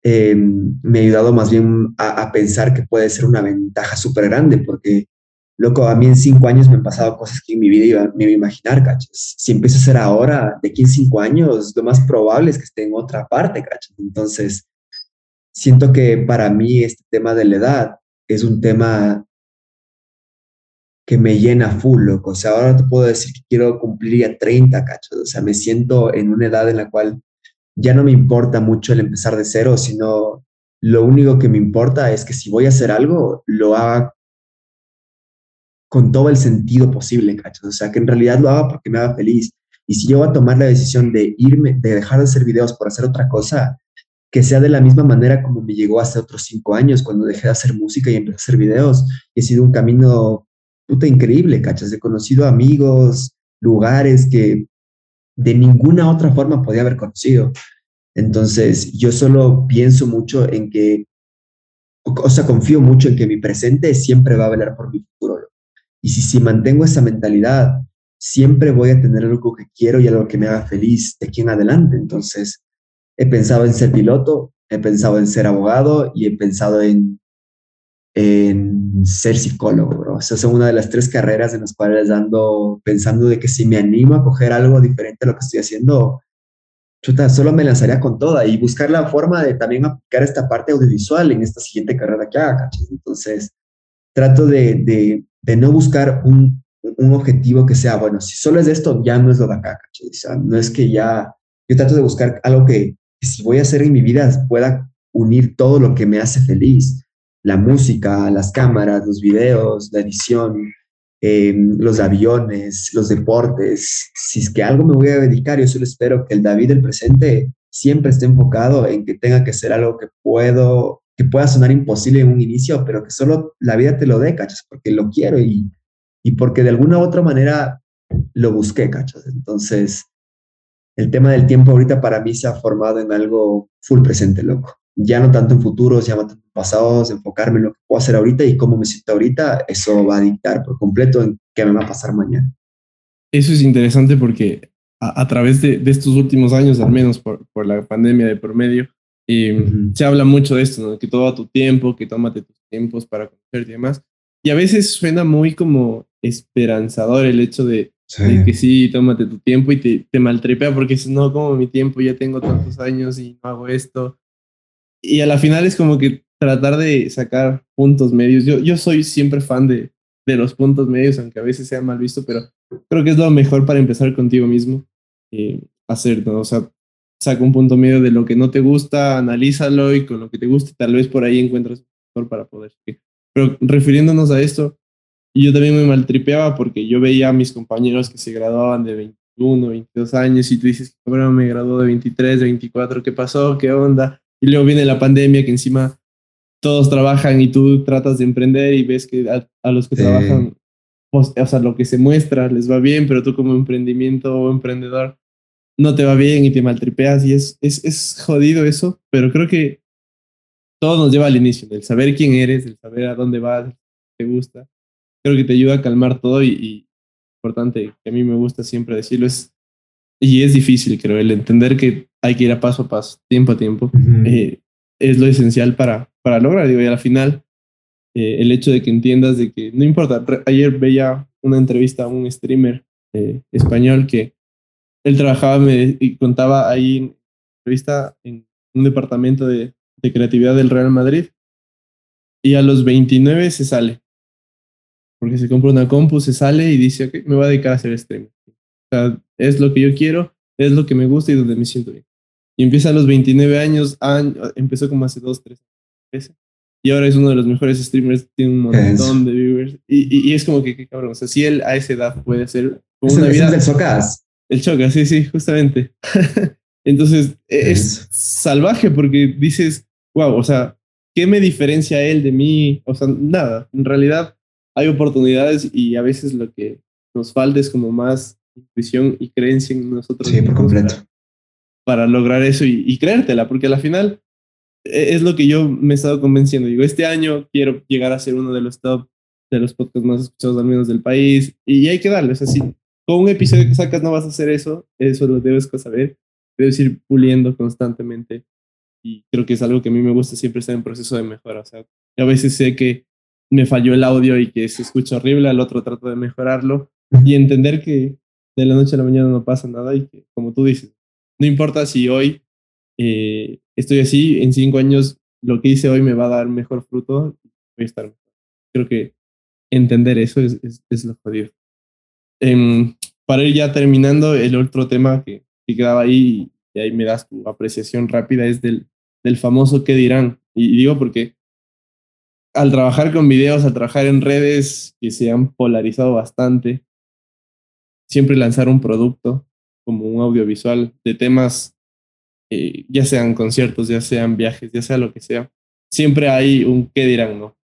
eh, me ha ayudado más bien a, pensar que puede ser una ventaja súper grande, porque, loco, a mí en cinco años me han pasado cosas que en mi vida iba, me iba a imaginar, ¿cachas? Si empiezo a ser ahora, de aquí en cinco años, lo más probable es que esté en otra parte, ¿cachas? Entonces, siento que para mí este tema de la edad es un tema que me llena full, loco. O sea, ahora te puedo decir que quiero cumplir ya 30, ¿cachas? O sea, me siento en una edad en la cual ya no me importa mucho el empezar de cero, sino lo único que me importa es que si voy a hacer algo, lo haga con todo el sentido posible, ¿cachos? O sea, que en realidad lo haga porque me haga feliz. Y si yo voy a tomar la decisión de irme, de dejar de hacer videos por hacer otra cosa, que sea de la misma manera como me llegó hace otros cinco años cuando dejé de hacer música y empecé a hacer videos. He sido un camino puta increíble, ¿cachas? He conocido amigos, lugares que de ninguna otra forma podía haber conocido. Entonces, yo solo pienso mucho en que, o sea, confío mucho en que mi presente siempre va a velar por mi futuro. Y si, si mantengo esa mentalidad, siempre voy a tener algo que quiero y algo que me haga feliz de aquí en adelante. Entonces, he pensado en ser piloto, he pensado en ser abogado y he pensado en en ser psicólogo, bro. O sea, son una de las tres carreras en las cuales ando pensando de que si me animo a coger algo diferente a lo que estoy haciendo, chuta, solo me lanzaría con toda y buscar la forma de también aplicar esta parte audiovisual en esta siguiente carrera que haga, ¿cachas? Entonces, trato de, de, de no buscar un, un, objetivo que sea, bueno, si solo es esto, ya no es lo de acá, ¿cachas? O sea, no es que ya, yo trato de buscar algo que, que si voy a hacer en mi vida pueda unir todo lo que me hace feliz. La música, las cámaras, los videos, la edición, em, los aviones, los deportes. Si es que algo me voy a dedicar, yo solo espero que el David del presente siempre esté enfocado en que tenga que ser algo que puedo, que pueda sonar imposible en un inicio, pero que solo la vida te lo dé, cachas, porque lo quiero y, y porque de alguna u otra manera lo busqué, cachas. Entonces, el tema del tiempo ahorita para mí se ha formado en algo full presente, loco. Ya no tanto en futuros, ya no tanto en pasados, enfocarme en lo que puedo hacer ahorita y cómo me siento ahorita, eso va a dictar por completo en qué me va a pasar mañana. Eso es interesante porque a, través de, estos últimos años, al menos por, por la pandemia de por medio, se habla mucho de esto, ¿no? que todo a tu tiempo, que tómate tus tiempos para conocer y demás. Y a veces suena muy como esperanzador el hecho de, que sí, tómate tu tiempo y te, te maltripea porque dices, no, como mi tiempo, ya tengo tantos años y no hago esto. Y a la final es como que tratar de sacar puntos medios. Yo, yo soy siempre fan de, de los puntos medios, aunque a veces sea mal visto, pero creo que es lo mejor para empezar contigo mismo. Eh, hacer, ¿no? O sea, saca un punto medio de lo que no te gusta, analízalo y con lo que te guste, tal vez por ahí encuentras un para poder. Pero refiriéndonos a esto, yo también me maltripeaba porque yo veía a mis compañeros que se graduaban de 21, 22 años y tú dices, bueno, me graduó de 23, 24, ¿qué pasó? ¿Qué onda? Y luego viene la pandemia que encima todos trabajan y tú tratas de emprender y ves que a, los que trabajan, pues, o sea, lo que se muestra les va bien, pero tú como emprendimiento o emprendedor no te va bien y te maltripeas y es, es, es jodido eso, pero creo que todo nos lleva al inicio, del saber quién eres, el saber a dónde vas, te gusta. Creo que te ayuda a calmar todo y, importante, que a mí me gusta siempre decirlo, es, y es difícil, creo, el entender que hay que ir a paso a paso, tiempo a tiempo, eh, es lo esencial para, para lograr. Digo, y al final, eh, el hecho de que entiendas de que no importa, ayer veía una entrevista a un streamer eh, español que él trabajaba me, y contaba ahí en entrevista en un departamento de, de, creatividad del Real Madrid y a los 29 se sale. Porque se compra una compu, se sale y dice, ok, me voy a dedicar a hacer streaming. O sea, es lo que yo quiero, es lo que me gusta y donde me siento bien. Y empieza a los 29 años, empezó como hace dos, tres años. Y ahora es uno de los mejores streamers, tiene un montón de viewers. Y, y, es como que, qué cabrón, o sea, si él a esa edad puede hacer como una vida... del Socas. El choca, sí, sí, justamente. Entonces, e, es, salvaje porque dices, wow, o sea, ¿qué me diferencia él de mí? O sea, nada. En realidad hay oportunidades y a veces lo que nos falta es como más intuición y creencia en nosotros. Sí, por completo. Para, lograr eso y, creértela, porque al final e, es lo que yo me he estado convenciendo. Digo, este año quiero llegar a ser uno de los top de los podcasts más escuchados al menos del país y hay que darle, es así, con un episodio que sacas no vas a hacer eso, eso lo debes saber, debes ir puliendo constantemente y creo que es algo que a mí me gusta siempre estar en proceso de mejora, o sea, a veces sé que me falló el audio y que se escucha horrible, al otro trato de mejorarlo y entender que de la noche a la mañana no pasa nada y que, como tú dices, no importa si hoy eh, estoy así, en cinco años lo que hice hoy me va a dar mejor fruto, voy a estar mejor. Creo que entender eso es, es, lo jodido. Em, para ir ya terminando, el otro tema que, que quedaba ahí, y ahí me das tu apreciación rápida, es del, del famoso qué dirán. Y digo porque al trabajar con videos, al trabajar en redes que se han polarizado bastante, siempre lanzar un producto como un audiovisual de temas, eh, ya sean conciertos, ya sean viajes, ya sea lo que sea, siempre hay un qué dirán, ¿no?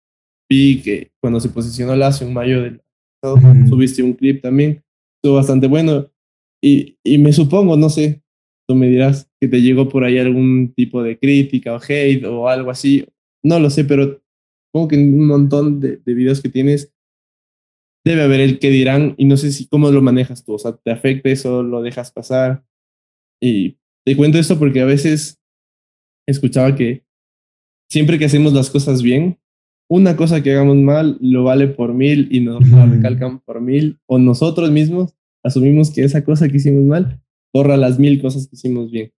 Vi que cuando se posicionó Lazo en mayo del subiste un clip también, estuvo bastante bueno. Y, y me supongo, no sé, tú me dirás que te llegó por ahí algún tipo de crítica o hate o algo así. No lo sé, pero supongo que en un montón de, de videos que tienes debe haber el que dirán y no sé si cómo lo manejas tú, o sea, te afecta eso, lo dejas pasar. Y te cuento esto porque a veces escuchaba que siempre que hacemos las cosas bien, una cosa que hagamos mal lo vale por mil y nos la recalcan por mil, o nosotros mismos asumimos que esa cosa que hicimos mal borra las mil cosas que hicimos bien.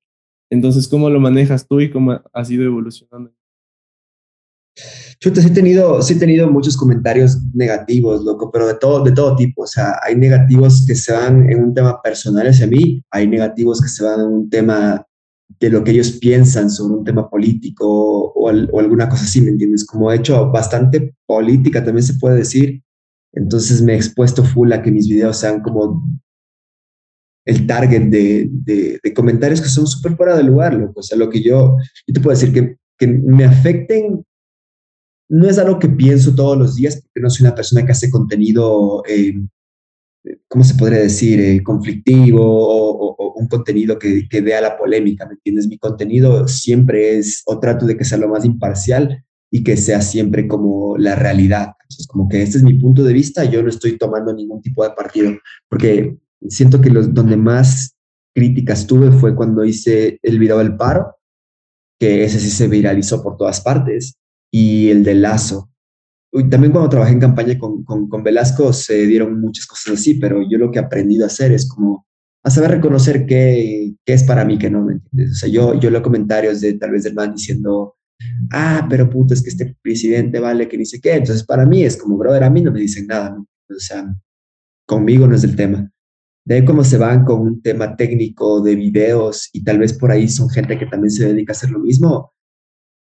Entonces, ¿cómo lo manejas tú y cómo has ido evolucionando? Chuta, sí he tenido, he tenido muchos comentarios negativos, loco, pero de todo, de todo tipo. O sea, hay negativos que se van en un tema personal hacia mí, hay negativos que se van en un tema de lo que ellos piensan sobre un tema político o, alguna cosa así, ¿me entiendes? Como he hecho bastante política, también se puede decir. Entonces me he expuesto full a que mis videos sean como el target de, de, comentarios que son súper fuera de lugar, loco. O sea, lo que yo, yo te puedo decir que, que me afecten no es algo que pienso todos los días porque no soy una persona que hace contenido eh, ¿cómo se podría decir? Eh, conflictivo o, un contenido que, que dé a la polémica, ¿me entiendes? Mi contenido siempre es, o trato de que sea lo más imparcial y que sea siempre como la realidad. Es como que este es mi punto de vista, yo no estoy tomando ningún tipo de partido, porque siento que los donde más críticas tuve fue cuando hice el video del paro, que ese sí se viralizó por todas partes, y el de Lazo, también cuando trabajé en campaña con, con, Velasco se dieron muchas cosas así, pero yo lo que he aprendido a hacer es como a saber reconocer qué, qué es para mí, que no, ¿me entiendes? O sea, yo, yo leo comentarios de tal vez del man diciendo, ah, pero puto, es que este presidente vale que dice qué. Entonces, para mí es como, brother, a mí no me dicen nada, ¿no? O sea, conmigo no es el tema. De cómo se van con un tema técnico de videos y tal vez por ahí son gente que también se dedica a hacer lo mismo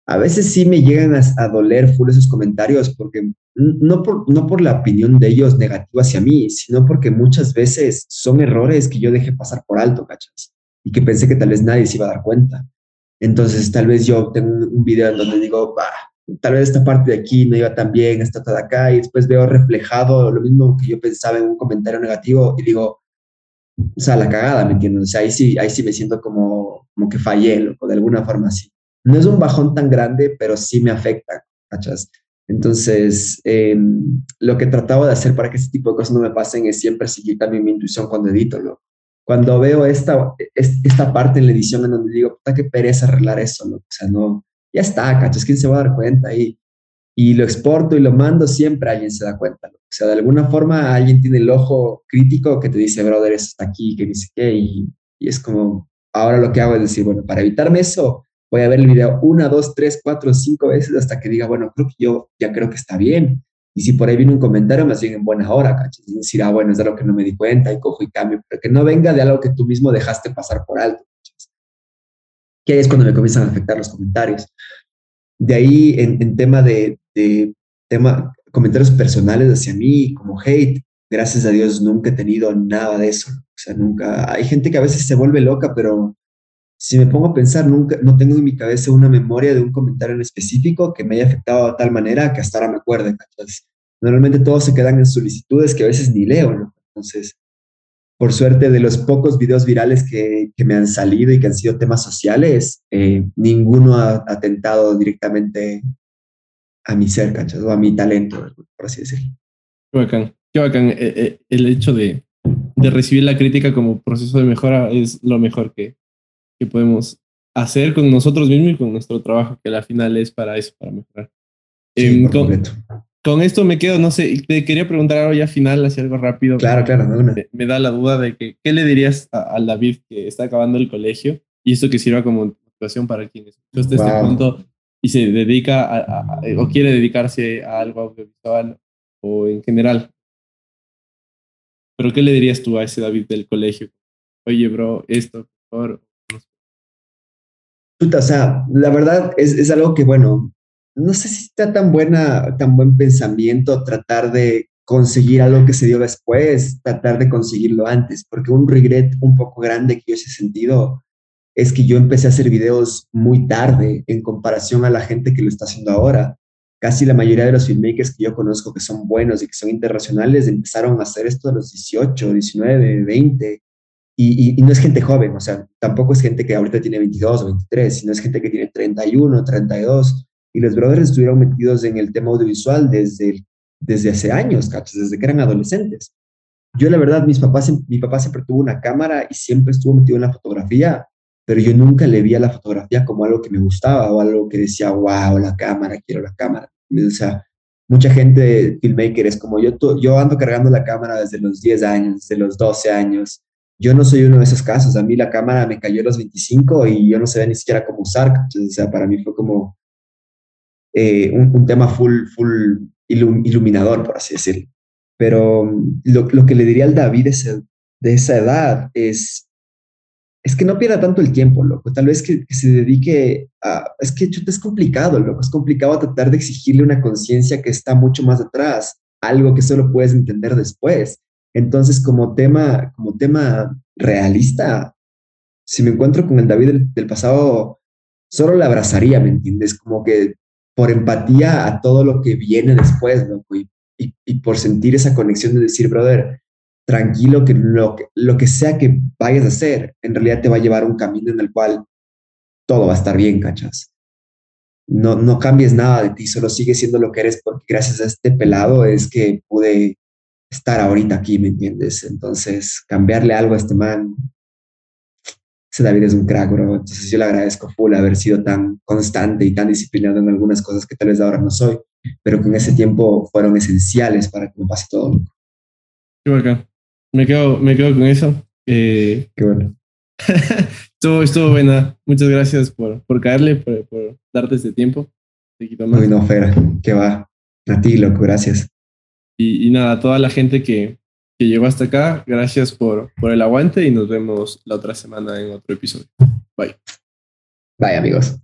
a veces sí me llegan a, doler full esos comentarios, porque no por, no por la opinión de ellos negativa hacia mí, sino porque muchas veces son errores que yo dejé pasar por alto, ¿cachas? Y que pensé que tal vez nadie se iba a dar cuenta. Entonces, tal vez yo tengo un video en donde digo, bah, tal vez esta parte de aquí no iba tan bien, esta de acá, y después veo reflejado lo mismo que yo pensaba en un comentario negativo y digo, o sea, la cagada, ¿me entiendes? O sea, ahí sí, ahí sí me siento como, como que fallé, loco, de alguna forma así no es un bajón tan grande, pero sí me afecta, ¿cachas? Entonces, em, lo que trataba de hacer para que ese tipo de cosas no me pasen es siempre seguir también mi intuición cuando edito, ¿no? Cuando veo esta, esta parte en la edición en donde digo, puta, qué pereza arreglar eso, ¿no? O sea, no, ya está, ¿cachas? ¿Quién se va a dar cuenta? Y, y lo exporto y lo mando, siempre alguien se da cuenta, ¿no? O sea, de alguna forma alguien tiene el ojo crítico que te dice, brother, eso está aquí, que dice qué, y, y es como, ahora lo que hago es decir, bueno, para evitarme eso, voy a ver el video una, dos, tres, cuatro, cinco veces hasta que diga, bueno, creo que yo ya creo que está bien. Y si por ahí viene un comentario, más bien en buena hora, ¿cachai? Es decir, ah, bueno, es de algo que no me di cuenta y cojo y cambio, pero que no venga de algo que tú mismo dejaste pasar por alto. Que ahí es cuando me comienzan a afectar los comentarios. De ahí, en, en tema de, de tema, comentarios personales hacia mí, como hate, gracias a Dios nunca he tenido nada de eso. O sea, nunca, hay gente que a veces se vuelve loca, pero si me pongo a pensar, nunca, no tengo en mi cabeza una memoria de un comentario en específico que me haya afectado de tal manera que hasta ahora me acuerde. Normalmente todos se quedan en solicitudes que a veces ni leo, ¿no? Entonces, por suerte, de los pocos videos virales que, que me han salido y que han sido temas sociales, eh, ninguno ha atentado directamente a mi ser, ¿cachas? O a mi talento, por así decirlo. Qué bacán, qué bacán. Eh, eh, el hecho de, de recibir la crítica como proceso de mejora es lo mejor que, que podemos hacer con nosotros mismos y con nuestro trabajo, que al final es para eso, para mejorar. Em, con, esto me quedo, no sé, te quería preguntar algo ya final, así algo rápido. Claro, claro, Me, da la duda de que, ¿qué le dirías al David que está acabando el colegio? Y esto que sirva como motivación para quienes escuchó este punto y se dedica a, o quiere dedicarse a algo audiovisual o en general. Pero ¿qué le dirías tú a ese David del colegio? Oye, bro, esto, por o sea, la verdad es, es, algo que, bueno, no sé si está tan buena, tan buen pensamiento tratar de conseguir algo que se dio después, tratar de conseguirlo antes, porque un regret un poco grande que yo he sentido es que yo empecé a hacer videos muy tarde en comparación a la gente que lo está haciendo ahora. Casi la mayoría de los filmmakers que yo conozco que son buenos y que son internacionales empezaron a hacer esto a los 18, 19, 20 y, no es gente joven, o sea, tampoco es gente que ahorita tiene 22 o 23, sino es gente que tiene 31, 32. Y los brothers estuvieron metidos en el tema audiovisual desde, desde hace años, ¿cachas? Desde que eran adolescentes. Yo, la verdad, mis papás, mi papá siempre tuvo una cámara y siempre estuvo metido en la fotografía, pero yo nunca le vi a la fotografía como algo que me gustaba o algo que decía, wow, la cámara, quiero la cámara. O sea, mucha gente, filmmakers como yo, yo ando cargando la cámara desde los 10 años, desde los 12 años, yo no soy uno de esos casos. A mí la cámara me cayó a los 25 y yo no sabía ni siquiera cómo usar. o sea, para mí fue como eh, un, tema full, full iluminador, por así decirlo. Pero mm, lo, lo, que le diría al David de esa edad es, es que no pierda tanto el tiempo, loco. Tal vez que, se dedique a... Es que chuta, es complicado, loco. Es complicado tratar de exigirle una conciencia que está mucho más atrás, algo que solo puedes entender después. Entonces, como tema, como tema realista, si me encuentro con el David del, pasado, solo le abrazaría, ¿me entiendes? Como que por empatía a todo lo que viene después, loco. Y, por sentir esa conexión de decir, brother, tranquilo que lo, que sea que vayas a hacer, en realidad te va a llevar un camino en el cual todo va a estar bien, cachas. No, no cambies nada de ti, solo sigue siendo lo que eres porque gracias a este pelado es que pude estar ahorita aquí, ¿me entiendes? Entonces, cambiarle algo a este man, ese David es un crack, bro. Entonces yo le agradezco full haber sido tan constante y tan disciplinado en algunas cosas que tal vez ahora no soy, pero que en ese tiempo fueron esenciales para que me pase todo. Qué bacán me quedo, me quedo con eso. Eh, Qué bueno. estuvo, estuvo buena. Muchas gracias por, por caerle, por, por darte este tiempo. Te quito más. Uy, no, Fera, que va. A ti, loco, gracias. Y, nada, toda la gente que, que llegó hasta acá, gracias por, por el aguante y nos vemos la otra semana en otro episodio. Bye. Bye, amigos.